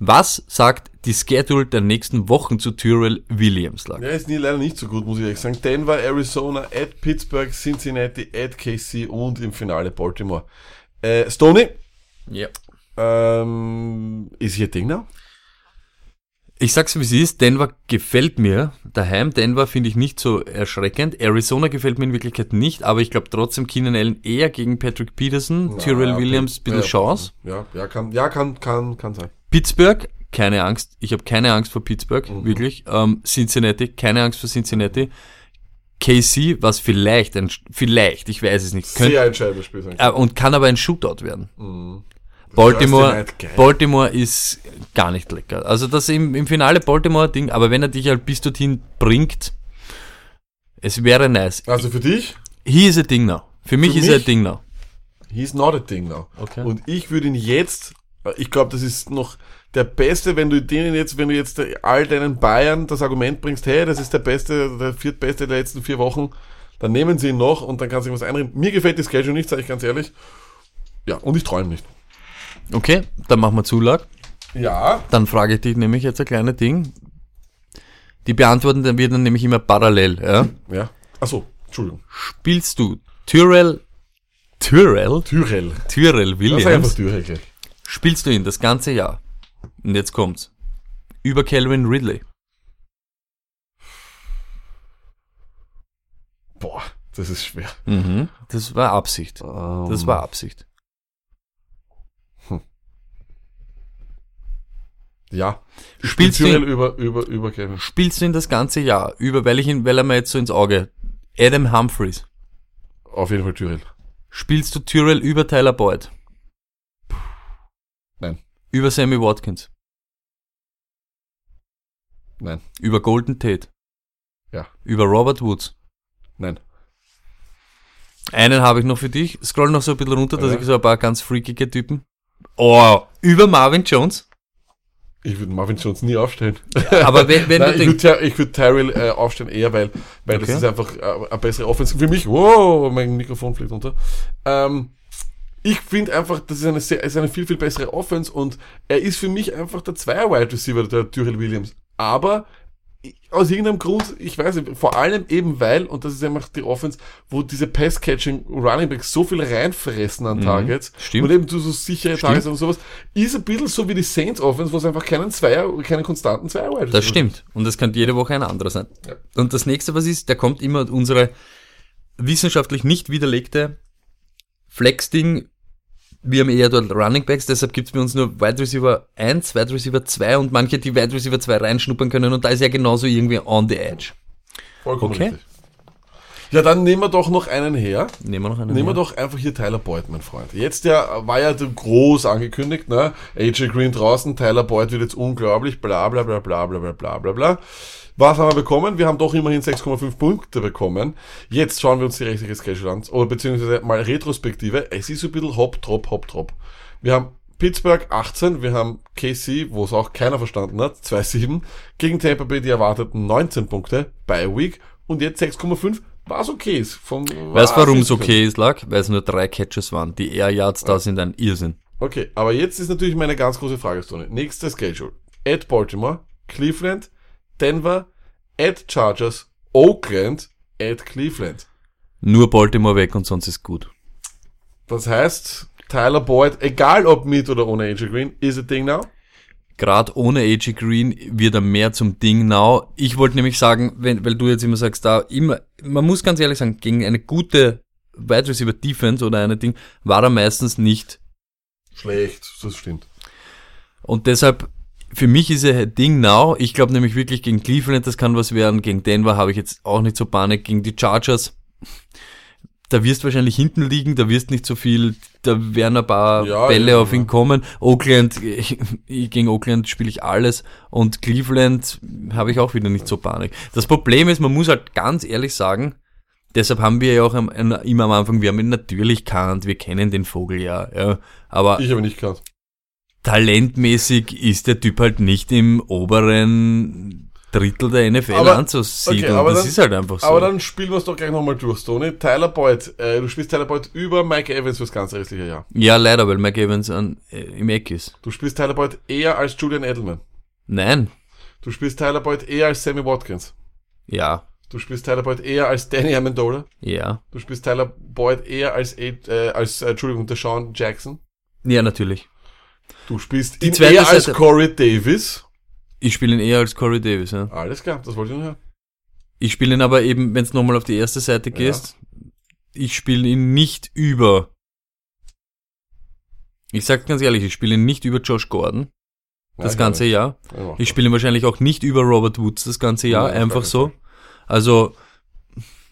Was sagt die Schedule der nächsten Wochen zu Tyrell Williams? Lag? Ja, ist nie, leider nicht so gut, muss ich ehrlich sagen. Denver, Arizona, at Pittsburgh, Cincinnati, at KC und im Finale Baltimore. Äh, Stoney, Ja. Ähm, ist hier Ding now? Ich sag's wie es ist, Denver gefällt mir. Daheim Denver finde ich nicht so erschreckend. Arizona gefällt mir in Wirklichkeit nicht, aber ich glaube trotzdem Keenan Allen eher gegen Patrick Peterson, Tyrell Ja, Williams, bisschen ja, Chance. Ja, ja, kann, ja, kann, kann, kann sein. Pittsburgh, keine Angst. Ich habe keine Angst vor Pittsburgh, Mhm. wirklich. Ähm, Cincinnati, keine Angst vor Cincinnati. KC, was vielleicht, ein, vielleicht, ich weiß es nicht, könnte, Sehr entscheidendes Spiel sein. äh, und kann aber ein Shootout werden. Mhm. Baltimore. Baltimore ist gar nicht lecker. Also das im, im Finale Baltimore-Ding, aber wenn er dich halt bis dorthin bringt, es wäre nice. Also für dich, He is a Ding now. Für mich Für ist er ein Ding now. he's not a thing now. Okay. Und ich würde ihn jetzt, ich glaube, das ist noch der Beste, wenn du denen jetzt, wenn du jetzt all deinen Bayern das Argument bringst, hey, das ist der Beste, der viertbeste der letzten vier Wochen, dann nehmen sie ihn noch und dann kannst du ihm was einreden. Mir gefällt die Schedule nicht, sage ich ganz ehrlich. Ja, und ich träume nicht. Okay, dann machen wir Zulag. Ja, Dann frage ich dich nämlich jetzt ein kleines Ding. Die beantworten dann wir dann nämlich immer parallel. Ja? ja. Achso, Entschuldigung. Spielst du Tyrell, Tyrell, Tyrell. Tyrell Das ist Williams, einfach Tyrell gleich. spielst du ihn das ganze Jahr? Und jetzt kommt's. Über Calvin Ridley. Boah, das ist schwer. Mhm. Das war Absicht. Das war Absicht. Ja. Spielst spiel du Tyrell über, über, über Kevin. Spielst du ihn das ganze Jahr über, weil ich ihn, weil er mir jetzt so ins Auge. Adam Humphreys. Auf jeden Fall Tyrell. Spielst du Tyrell über Tyler Boyd? Nein. Über Sammy Watkins? Nein. Über Golden Tate? Ja. Über Robert Woods? Nein. Einen habe ich noch für dich. Scroll noch so ein bisschen runter, dass Ja. ich so ein paar ganz freakige Typen. Oh, über Marvin Jones? Ich würde Marvin Jones nie aufstellen. Aber wenn, wenn Nein, du ich würde würd Tyrell äh, aufstellen eher, weil, weil Okay. das ist einfach äh, eine bessere Offensive für mich. Wow, mein Mikrofon fliegt runter. Ähm, ich finde einfach, das ist eine, sehr, ist eine viel, viel bessere Offense und er ist für mich einfach der Zweier-Wide Receiver, der Tyrell Williams. Aber aus irgendeinem Grund, ich weiß nicht, vor allem eben weil, und das ist einfach die Offense, wo diese Pass-Catching Running Backs so viel reinfressen an Targets Mhm. stimmt. und eben du so sichere Stimmt. Targets und sowas, ist ein bisschen so wie die Saints Offense, wo es einfach keinen Zweier, keinen konstanten Zweier-Wide das stimmt. Und das kann jede Woche ein anderer sein. Ja. Und das nächste, was ist, da kommt immer unsere wissenschaftlich nicht widerlegte Flex-Ding. Wir haben eher dort Running Backs, deshalb gibt's bei uns nur Wide Receiver 1, Wide Receiver 2 und manche, die Wide Receiver 2 reinschnuppern können und da ist er genauso irgendwie on the edge. Vollkommen Okay. richtig. Ja, dann nehmen wir doch noch einen her. Nehmen wir noch einen. Nehmen wir mehr? doch einfach hier Tyler Boyd, mein Freund. Jetzt ja, war ja groß angekündigt, ne? AJ Green draußen, Tyler Boyd wird jetzt unglaublich, bla bla bla bla bla bla bla bla bla. Was haben wir bekommen? Wir haben doch immerhin 6,5 Punkte bekommen. Jetzt schauen wir uns die restliche Schedule an, oder beziehungsweise mal Retrospektive. Es ist so ein bisschen hopp, trop, hopp, trop. Wir haben Pittsburgh 18, wir haben KC, wo es auch keiner verstanden hat, 2,7. Gegen Tampa Bay die erwarteten 19 Punkte bei Week und jetzt 6,5, was okay ist. Vom, Weißt du, warum es okay ist, lag? Weil es nur drei Catches waren. Die Air Yards da sind ein Irrsinn. Okay, aber jetzt ist natürlich meine ganz große Frage, Stoney. Nächster Schedule. At Baltimore, Cleveland, Denver, at Chargers, Oakland, at Cleveland. Nur Baltimore weg und sonst ist gut. Das heißt, Tyler Boyd, egal ob mit oder ohne AJ Green, is a thing now. Gerade ohne AJ Green wird er mehr zum Ding now. Ich wollte nämlich sagen, wenn, weil du jetzt immer sagst, da immer, man muss ganz ehrlich sagen, gegen eine gute Wide Receiver Defense oder eine Ding, war er meistens nicht. Schlecht, das stimmt. Und deshalb, für mich ist er Ding now. Ich glaube nämlich wirklich gegen Cleveland, das kann was werden. Gegen Denver habe ich jetzt auch nicht so Panik. Gegen die Chargers, da wirst wahrscheinlich hinten liegen, da wirst nicht so viel, da werden ein paar Ja, Bälle ja, auf ihn ja. kommen. Oakland, ich, gegen Oakland spiele ich alles und Cleveland habe ich auch wieder nicht so Panik. Das Problem ist, man muss halt ganz ehrlich sagen, deshalb haben wir ja auch am, immer am Anfang, wir haben ihn natürlich kannt, wir kennen den Vogel ja, ja aber Ich habe nicht gekannt. Talentmäßig ist der Typ halt nicht im oberen Drittel der NFL Aber- anzusiedeln. okay, aber das dann- ist halt einfach so. Aber dann spielen wir es doch gleich nochmal durch, Stoney. Tyler Boyd, äh, du spielst Tyler Boyd über Mike Evans fürs ganze restliche Jahr. ja, leider, weil Mike Evans an, äh, im Eck ist. Du spielst Tyler Boyd eher als Julian Edelman. Nein. Du spielst Tyler Boyd eher als Sammy Watkins. Ja. Du spielst Tyler Boyd eher als Danny Amendola. Ja. Du spielst Tyler Boyd eher als, äh, als äh, Entschuldigung, Deshaun Jackson. Ja, natürlich. Du spielst Die ihn eher als Seite- Corey Davis. Ich spiele ihn eher als Corey Davis, ja. Alles klar, das wollte ich nur hören. Ich spiele ihn aber eben, wenn es nochmal auf die erste Seite gehst, ich spiele ihn nicht über. Ich sag ganz ehrlich, ich spiele ihn nicht über Josh Gordon das Ja, ganze ich Jahr. Ja, Ich doch. spiele ihn wahrscheinlich auch nicht über Robert Woods das ganze Jahr, Nein, einfach so. Also,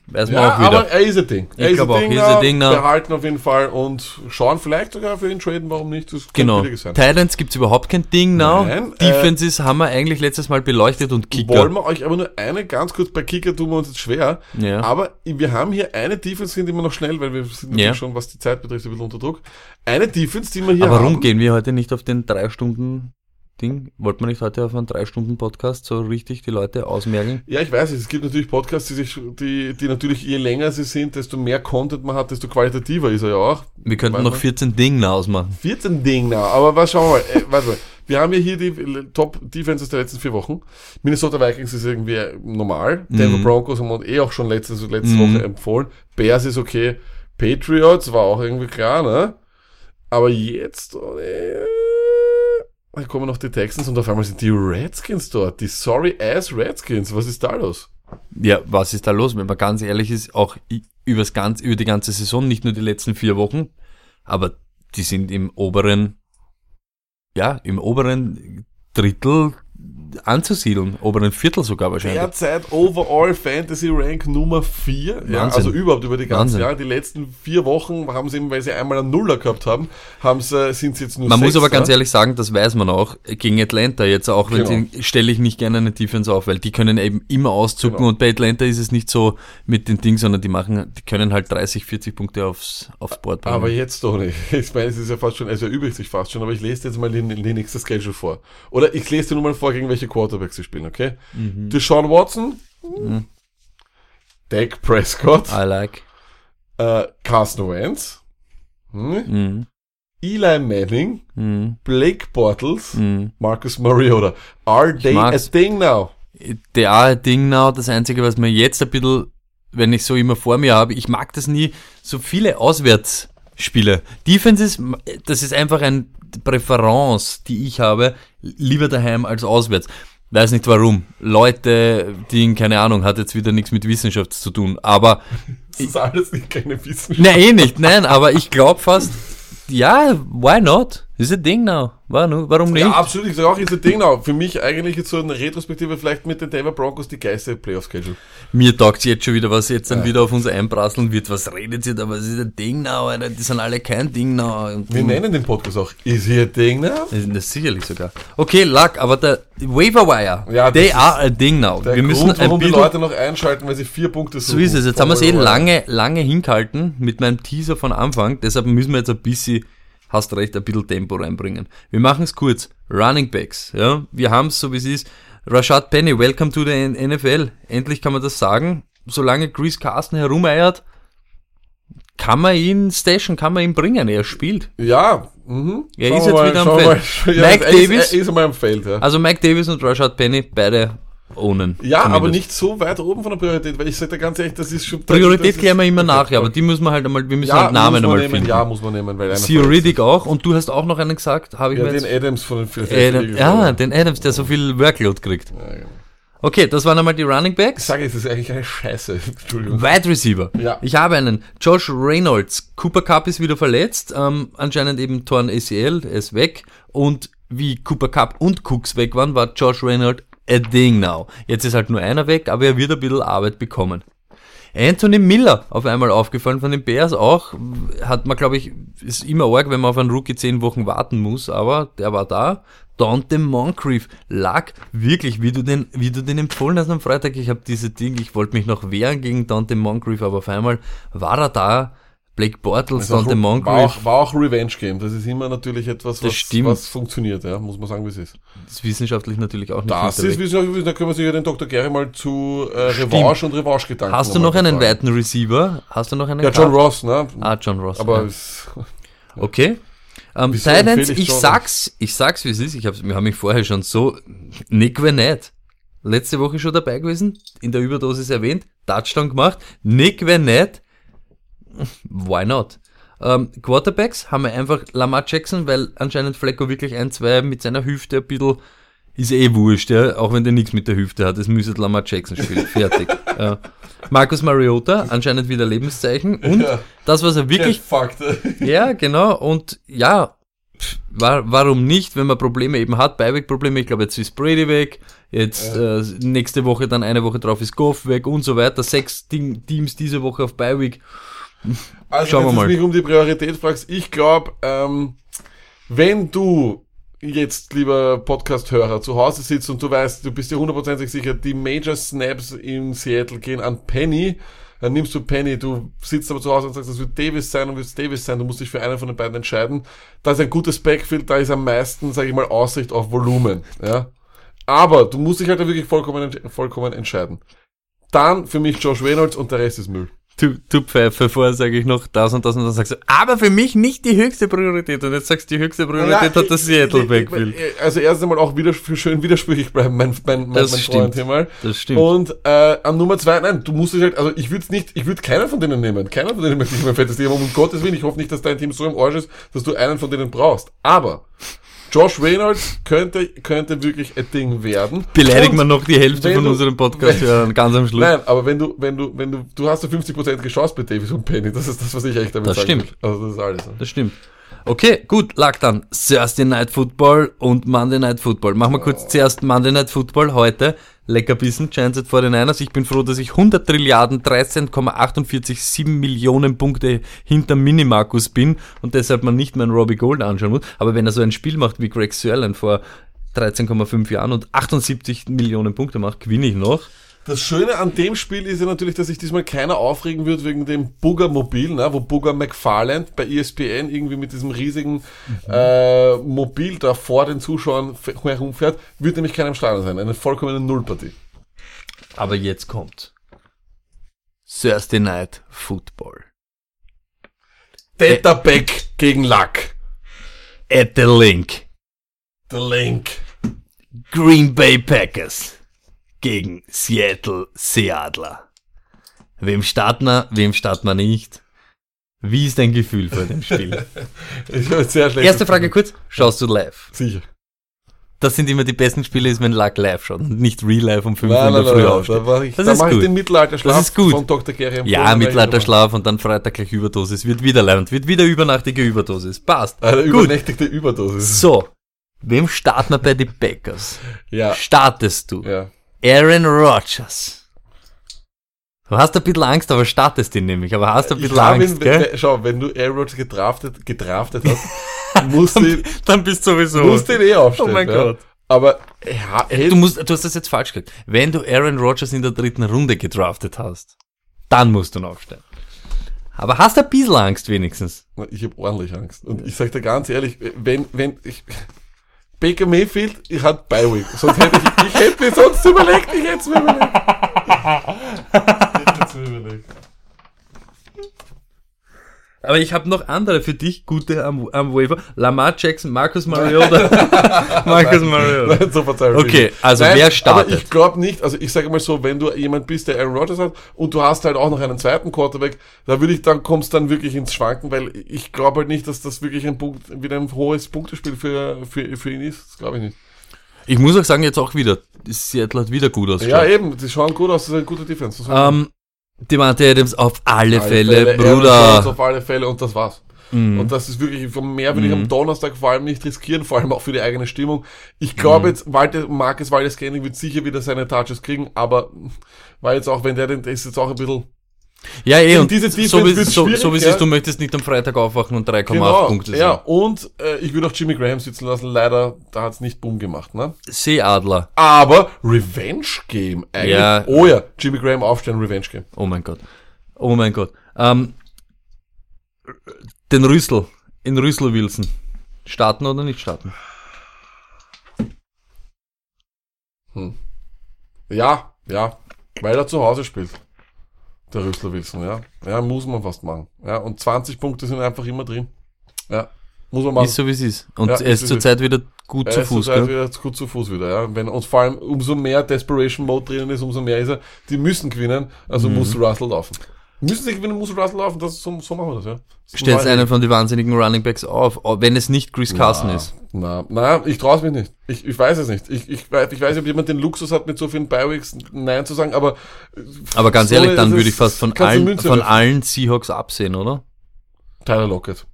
weiß man Ja, auch wieder. aber er ist ein Ding. Ich Er ist glaub ein auch, Ding, er ist ein Ding. Behalten auf jeden Fall und schauen vielleicht sogar für ihn traden, warum nicht? Das Genau. Titans gibt's überhaupt kein Ding now. Nein, äh, Defenses haben wir eigentlich letztes Mal beleuchtet und Kicker. Wollen wir euch aber nur eine ganz kurz, bei Kicker tun wir uns jetzt schwer, Ja. aber wir haben hier eine Defense, sind immer noch schnell, weil wir sind natürlich Ja. schon, was die Zeit betrifft, ein bisschen unter Druck. Eine Defense, die wir hier Aber warum haben. gehen wir heute nicht auf den drei Stunden Ding? Wollten wir nicht heute auf einen drei Stunden Podcast so richtig die Leute ausmergeln? Ja, ich weiß es. Es gibt natürlich Podcasts, die sich, die, die natürlich je länger sie sind, desto mehr Content man hat, desto qualitativer ist er ja auch. Wir könnten noch man. 14 Dinge ausmachen. 14 Ding now. Aber was schauen wir mal. Äh, warte mal. Wir haben ja hier die Top Defenses der letzten vier Wochen. Minnesota Vikings ist irgendwie normal. Denver Broncos haben wir eh auch schon letzte, letzte Mhm. Woche empfohlen. Bears ist okay. Patriots war auch irgendwie klar, ne? Aber jetzt, äh, da kommen noch die Texans und auf einmal sind die Redskins dort. Die sorry ass Redskins. Was ist da los? Ja, was ist da los? Wenn man ganz ehrlich ist, auch übers ganz, über die ganze Saison, nicht nur die letzten vier Wochen, aber die sind im oberen, ja, im oberen Drittel anzusiedeln, oberen Viertel sogar wahrscheinlich. Derzeit Overall Fantasy Rank Nummer 4. Ja, also überhaupt über die ganzen Wahnsinn. Jahre. Die letzten vier Wochen haben sie eben, weil sie einmal einen Nuller gehabt haben, haben sie, sind sie jetzt nur Man muss aber Sechster. ganz ehrlich sagen, das weiß man auch, gegen Atlanta jetzt auch, Genau. stelle ich nicht gerne eine Defense auf, weil die können eben immer auszucken Genau. und bei Atlanta ist es nicht so mit den Dingen, sondern die machen, die können halt 30, 40 Punkte aufs, aufs Board bringen. Aber jetzt doch nicht. Ich meine, es ist ja fast schon, also erübrigt sich fast schon, aber ich lese dir jetzt mal die, die nächste Schedule vor. Oder ich lese dir nur mal vor, gegen welche Quarterbacks sie spielen, okay? Mhm. Deshaun Watson, Dak Prescott, I like. äh, Carson Wentz, hm? Mhm. Eli Manning, Mhm. Blake Bortles, Mhm. Marcus Mariota. Are they a thing now? der Ding now, das Einzige, was mir jetzt ein bisschen, wenn ich so immer vor mir habe, ich mag das nie, so viele Auswärtsspiele. Defenses, das ist einfach eine Präferenz, die ich habe, lieber daheim als auswärts. Weiß nicht warum. Leute, die, keine Ahnung, hat jetzt wieder nichts mit Wissenschaft zu tun, aber, Das ist alles nicht keine Wissenschaft. na eh nicht, nein, aber ich glaube fast, ja, why not? Ist ein Ding now. Warum warum nicht? Ja, absolut. Ich sage auch, ist ein Ding now. Für mich eigentlich jetzt so eine Retrospektive vielleicht mit den Denver Broncos die geilste Playoff-Schedule. Mir taugt jetzt schon wieder, was jetzt dann wieder auf uns einprasseln wird. Was redet ihr da? Was ist ein Ding now? Alter? Die sind alle kein Ding now. Wir nennen den Podcast auch Is he a Ding now? das ist sicherlich sogar. Okay, Luck, aber der Waiver Wire, Ja, they ist are a Ding now. Der Wir müssen Grund, ein warum die Leute noch einschalten, weil sie vier Punkte so ist es. Jetzt haben wir es eh lange, lange hingehalten mit meinem Teaser von Anfang. Deshalb müssen wir jetzt ein bisschen, hast recht, ein bisschen Tempo reinbringen. Wir machen es kurz. Running Backs, ja. Wir haben es so wie es ist. Rashad Penny, welcome to the NFL. Endlich kann man das sagen. Solange Chris Carsten herumeiert, kann man ihn stashen, kann man ihn bringen. Er spielt. Ja, mhm. Er Schauen ist jetzt mal, wieder am Feld. mal. Ja, Mike er Davis? Ist, er ist einmal am Feld, ja. Also Mike Davis und Rashad Penny, beide ownen. Ja, aber zumindest. nicht so weit oben von der Priorität, weil ich sage dir ganz ehrlich, das ist schon... Priorität das klären wir immer nachher, aber die müssen wir halt einmal, wir müssen ja, halt Namen einmal nehmen, finden. Ja, muss man nehmen, weil einer Theo verletzt Riddick auch und du hast auch noch einen gesagt, habe ich ist. mir Ja, jetzt den Adams von den Adam, ja, den Adams, der so viel Workload kriegt. Ja, genau. Okay, das waren einmal die Running Ich Backs. sage, es ist eigentlich eine Scheiße. Entschuldigung. Wide Receiver. Ja. Ich habe einen. Josh Reynolds. Cooper Cup ist wieder verletzt. Ähm, anscheinend eben Torn ACL. Er ist weg. Und wie Cooper Cup und Cooks weg waren, war Josh Reynolds a thing now. Jetzt ist halt nur einer weg, aber er wird ein bisschen Arbeit bekommen. Anthony Miller auf einmal aufgefallen von den Bears auch. Hat man, glaube ich, ist immer arg, wenn man auf einen Rookie zehn Wochen warten muss, aber der war da. Dante Moncrief lag wirklich, wie du den, wie du den empfohlen hast am Freitag. Ich habe diese Ding, ich wollte mich noch wehren gegen Dante Moncrief, aber auf einmal war er da. Blake Bortles, Das Dante schon- war Moncrief, auch, war auch Revenge Game. Das ist immer natürlich etwas, Das was, was funktioniert, ja, muss man sagen, wie es ist. ist wissenschaftlich natürlich auch nicht Das ist, gesagt, da können wir sicher den Dr. Gary mal zu äh, Revanche und Revanche-Gedanken Hast du noch einen befragen. weiten Receiver? Hast du noch einen Ja, John gehabt? Ross, ne? Ah, John Ross. Aber ja. es, Okay. Ähm, Titans, ich sag's, ich sag's wie es ist. Ich hab's, wir haben mich vorher schon so, Nick Vannett, letzte Woche schon dabei gewesen, in der Überdosis erwähnt, Touchdown gemacht, Nick Vannett, why not? Ähm, Quarterbacks haben wir einfach Lamar Jackson, weil anscheinend Flecko wirklich ein, zwei mit seiner Hüfte ein bisschen, ist eh wurscht, ja, auch wenn der nichts mit der Hüfte hat, es müsste Lamar Jackson spielen, fertig. ja. Marcus Mariota, anscheinend wieder Lebenszeichen und Ja. das, was er wirklich Fakt. ja, genau. Und ja, pff, war, warum nicht, wenn man Probleme eben hat, Beiweg-Probleme. Ich glaube, jetzt ist Brady weg. Jetzt äh, nächste Woche, dann eine Woche drauf ist Goff weg und so weiter. Sechs Teams diese Woche auf Beiweg. Also, Schauen wir wenn du mal. mich um die Priorität fragst, ich glaube, ähm, wenn du jetzt, lieber Podcast-Hörer, zu Hause sitzt und du weißt, du bist dir hundertprozentig sicher, die Major Snaps in Seattle gehen an Penny, dann nimmst du Penny, du sitzt aber zu Hause und sagst, das wird Davis sein und wird Davis sein, du musst dich für einen von den beiden entscheiden. Da ist ein gutes Backfield, da ist am meisten, sage ich mal, Aussicht auf Volumen, ja. Aber du musst dich halt wirklich vollkommen, vollkommen entscheiden. Dann für mich Josh Reynolds und der Rest ist Müll. Du, du Pfeife, vorher sage ich noch das und das und dann sagst du, aber für mich nicht die höchste Priorität. Und jetzt sagst du, die höchste Priorität Ja, hat das Seattle Backfield. Also erst einmal auch wieder für schön widersprüchlich bleiben, mein, mein, mein, mein Das Freund stimmt. hier mal. Das stimmt. Und äh, an Nummer zwei, nein, du musst dich halt, also ich würde nicht, ich würde keinen von denen nehmen. Keiner von denen möchte ich in mein fettes Team haben. Um Gottes Willen, ich hoffe nicht, dass dein Team so im Arsch ist, dass du einen von denen brauchst. Aber Josh Reynolds könnte, könnte wirklich ein Ding werden. Beleidigen Und wir noch die Hälfte von du- unserem Podcast wenn- ja, ganz am Schluss. Nein, aber wenn du, wenn du, wenn du, du hast ja 50% Chance bei Davis und Penny. Das ist das, was ich echt damit Das sagen stimmt. Also das ist alles. Das stimmt. Okay, gut, lag dann Thursday Night Football und Monday Night Football. Machen wir kurz zuerst Monday Night Football heute. Leckerbissen, Giants at 49ers. Ich bin froh, dass ich 100 Trilliarden 13,487 Millionen Punkte hinter Minimarkus bin und deshalb man nicht meinen Robbie Gold anschauen muss. Aber wenn er so ein Spiel macht wie Greg Sörlein vor 13,5 Jahren und 78 Millionen Punkte macht, gewinne ich noch. Das Schöne an dem Spiel ist ja natürlich, dass sich diesmal keiner aufregen wird wegen dem Booger-Mobil, ne, wo Booger McFarland bei ESPN irgendwie mit diesem riesigen äh, Mobil da vor den Zuschauern herumfährt, wird nämlich keiner im Stadion sein. Eine vollkommene Nullpartie. Aber jetzt kommt Thursday Night Football. Data Beck gegen Luck. At the Link. The Link. Green Bay Packers gegen Seattle Seadler. Wem starten wir, wem starten wir nicht? Wie ist dein Gefühl vor dem Spiel? Ich habe sehr schlecht. Erste Frage kurz, schaust du live? Sicher. Das sind immer die besten Spiele, ist wenn Luck live schaut und nicht real live um 5 Uhr in der Früh aufsteht. da ich, Das da ist mach ich gut. den Mittelalterschlaf Das ist gut. von Dr. Gary Ja, Mittelalterschlaf und dann Freitag gleich Überdosis. Wird wieder Leibend, wird wieder übernachtige Überdosis. Passt. Eine Gut. übernächtigte Überdosis. So, wem starten wir bei den Packers? Ja. Startest du? Ja. Aaron Rodgers. Du hast ein bisschen Angst, aber startest ihn nämlich. Aber hast ein Ich bisschen hab Angst, ihn, gell? Schau, wenn du Aaron Rodgers gedraftet, gedraftet hast, musst du ihn, Dann bist du sowieso. musst du ihn eh aufstellen. Oh mein ja. Gott. Aber ja, Du, musst, du hast das jetzt falsch gesagt. Wenn du Aaron Rodgers in der dritten Runde gedraftet hast, dann musst du ihn aufstellen. Aber hast ein bisschen Angst wenigstens. ich habe ordentlich Angst. Und ich sag dir ganz ehrlich, wenn, wenn ich, Baker Mayfield, ich hatte Bi-Week. Sonst hätte ich, ich hätte mir sonst überlegt, ich hätte es mir überlegt. Ich hätte es mir überlegt. Aber ich habe noch andere für dich, gute am, am Waiver. Lamar Jackson, Marcus Mariota. Marcus Mariota. Nein, so Okay, also wer startet? Aber ich glaube nicht, also ich sage mal so, wenn du jemand bist, der Aaron Rodgers hat und du hast halt auch noch einen zweiten Quarterback, da würde ich dann, kommst dann wirklich ins Schwanken, weil ich glaube halt nicht, dass das wirklich ein Punkt, wieder ein hohes Punktespiel für, für, für ihn ist. Das glaube ich nicht. Ich muss auch sagen, jetzt auch wieder, Seattle hat wieder gut ausgeschaut. Ja, eben, die schauen gut aus, das ist eine gute Defense. Das war- Devante Adams auf alle, Alle Fälle, Jones Bruder. Auf alle Fälle und das war's. Mhm. Und das ist wirklich, mehr würde ich am Donnerstag vor allem nicht riskieren, vor allem auch für die eigene Stimmung. Ich Mhm. glaube jetzt, Walter, Marcus Waldes Scanning wird sicher wieder seine Touches kriegen, aber weil jetzt auch, wenn der den, der ist jetzt auch ein bisschen, Ja, eh, und diese so Defense wie, wird's so, so wie es ja. ist, du möchtest nicht am Freitag aufwachen und 3,8 genau, Punkte ja, sehen. und äh, ich würde auch Jimmy Graham sitzen lassen, leider, da hat's nicht Boom gemacht, ne? Seeadler. Aber Revenge Game, eigentlich. Ja. Oh ja, Jimmy Graham aufstellen, Revenge Game. Oh mein Gott. Oh mein Gott. Ähm, den Rüssel, in Rüssel Wilson. Starten oder nicht starten? Ja, ja, weil er zu Hause spielt. Der Rüssler Wilson, ja. Ja, muss man fast machen. Ja, und 20 Punkte sind einfach immer drin. Ja, muss man machen. Ist so wie es ist. Und Ja, er ist, ist zurzeit wieder gut Er zu ist Fuß, zurzeit gell? wieder gut zu Fuß wieder, ja. Wenn, und vor allem, umso mehr Desperation Mode drinnen ist, umso mehr ist er. Die müssen gewinnen, also Mhm. muss Russell laufen. Müssen sie gewinnen, muss Russell laufen, das, so, so machen wir das, ja. Das Stellst einen von den wahnsinnigen Running Backs auf, wenn es nicht Chris Carson ist. Na, na, ich traue es mich nicht. Ich, ich weiß es nicht. Ich, ich, weiß- ich weiß nicht, ob jemand den Luxus hat, mit so vielen Bi-Weeks Nein zu sagen, aber Aber ganz So, ehrlich, dann würde ich fast von allen, von allen Seahawks absehen, oder? Tyler Lockett.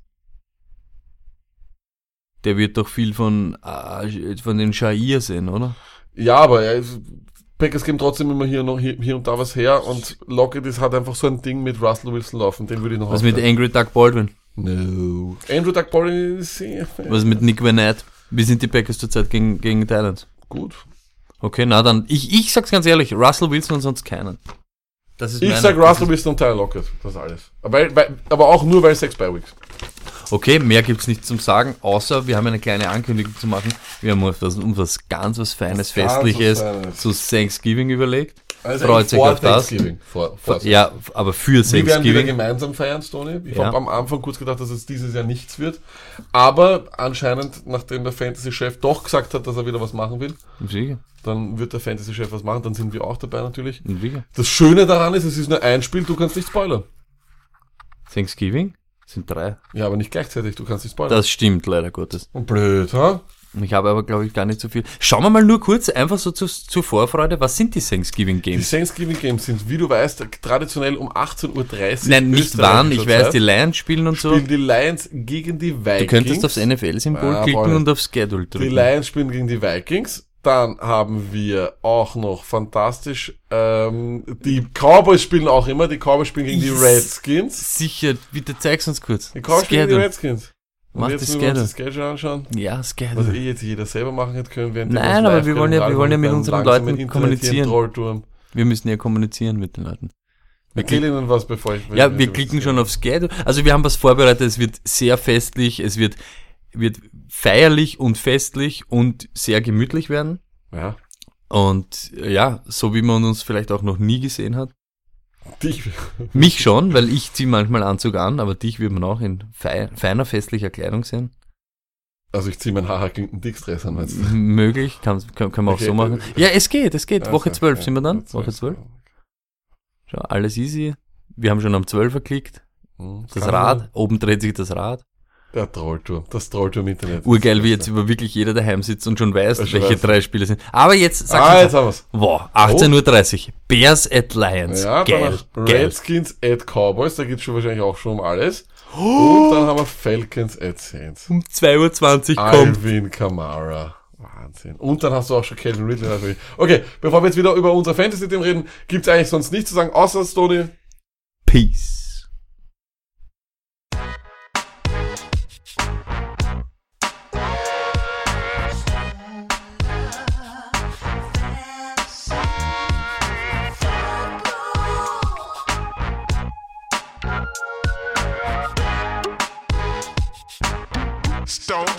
Der wird doch viel von, äh, von den Shair sehen, oder? Ja, aber er ist, Packers geben trotzdem immer hier noch hier, hier und da was her und Lockett ist, hat einfach so ein Ding mit Russell Wilson laufen, den würde ich noch Was mit aufstellen. Angry Doug Baldwin? No. Andrew Duck Baldwin ist sehr Was mit Nick Vanette? Wie sind die Packers zurzeit gegen, gegen Titans? gut. Okay, na dann, ich, ich sag's ganz ehrlich, Russell Wilson und sonst keinen. Das ist Ich meine- sag Russell Wilson und Tyler Lockett. Das ist alles. Aber, weil, aber auch nur, weil sechs Bi-Weeks. Okay, mehr gibt's nicht zum Sagen, außer wir haben eine kleine Ankündigung zu machen. Wir haben uns was, uns was ganz was Feines, Was ganz was Festliches Feines. zu Thanksgiving überlegt. Also Freut sich auf das. Thanksgiving. Vor, vor Ja, aber für Wir werden wieder Thanksgiving. gemeinsam feiern, Stoney. Ich Ja. habe am Anfang kurz gedacht, dass es dieses Jahr nichts wird. Aber anscheinend, nachdem der Fantasy-Chef doch gesagt hat, dass er wieder was machen will, Sicher, dann wird der Fantasy-Chef was machen, dann sind wir auch dabei natürlich. sicher. Das Schöne daran ist, es ist nur ein Spiel, du kannst nicht spoilern. Thanksgiving sind drei. Ja, aber nicht gleichzeitig, du kannst nicht spoilern. Das stimmt leider Gottes. Und blöd, ha? Ich habe aber, glaube ich, gar nicht so viel. Schauen wir mal nur kurz, einfach so zu, zur Vorfreude, was sind die Thanksgiving Die Games? Thanksgiving Games sind, wie du weißt, traditionell um 18.30 Uhr. Nein, nicht wann, ich weiß, die Lions spielen und so. spielen die Lions gegen die Vikings. Du könntest aufs NFL-Symbol Ah, klicken und auf Schedule Die drücken. Lions spielen gegen die Vikings. Dann haben wir auch noch fantastisch, ähm, die Cowboys spielen auch immer, die Cowboys spielen gegen die. Redskins. Sicher, bitte zeig's uns kurz. Die Cowboys spielen gegen die. Redskins. Und Mach jetzt das müssen wir uns Schedule. das Schedule anschauen, Ja, was Schedule. eh jetzt jeder selber machen hätte können. während wir Nein, aber wir wollen ja- wir wollen ja mit unseren Leuten kommunizieren. Wir müssen ja kommunizieren mit den Leuten. Erzähl ihnen was, bevor ich... Ja, wir klicken schon auf Schedule. Also wir haben was vorbereitet, es wird sehr festlich, es wird, wird feierlich und festlich und sehr gemütlich werden. Ja, Und äh, ja, so wie man uns vielleicht auch noch nie gesehen hat. dich. Mich schon, weil ich ziehe manchmal Anzug an, aber dich wird man auch in fei feiner festlicher Kleidung sehen. Also ich ziehe mein haarhackenden Dickstress an, meinst du? Möglich, kann, kann, kann man Okay. auch so machen. Ja, es geht, es geht. Woche Also, 12 ja, sind wir dann? Woche Woche 12. Schau, alles easy. Wir haben schon am 12 geklickt. Hm, Das Rad, oben dreht sich das Rad. Der Trollturm, das Trollturm-Internet. Urgeil, wie jetzt über wirklich jeder daheim sitzt und schon weiß, Ja, schon welche weiß. drei Spiele sind. Aber jetzt sag Ah, jetzt haben wir's. Wow, 18.30 Uhr. Bears at Lions. Ja, geil, geil. Redskins at Cowboys, da geht's schon wahrscheinlich auch schon um alles. Und dann haben wir Falcons at Saints. Um 2.20 Uhr kommt. Alvin Kamara. Wahnsinn. Und dann hast du auch schon Calvin Ridley natürlich. Okay, bevor wir jetzt wieder über unser Fantasy-Team reden, gibt's eigentlich sonst nichts zu sagen, außer Stoney. Peace.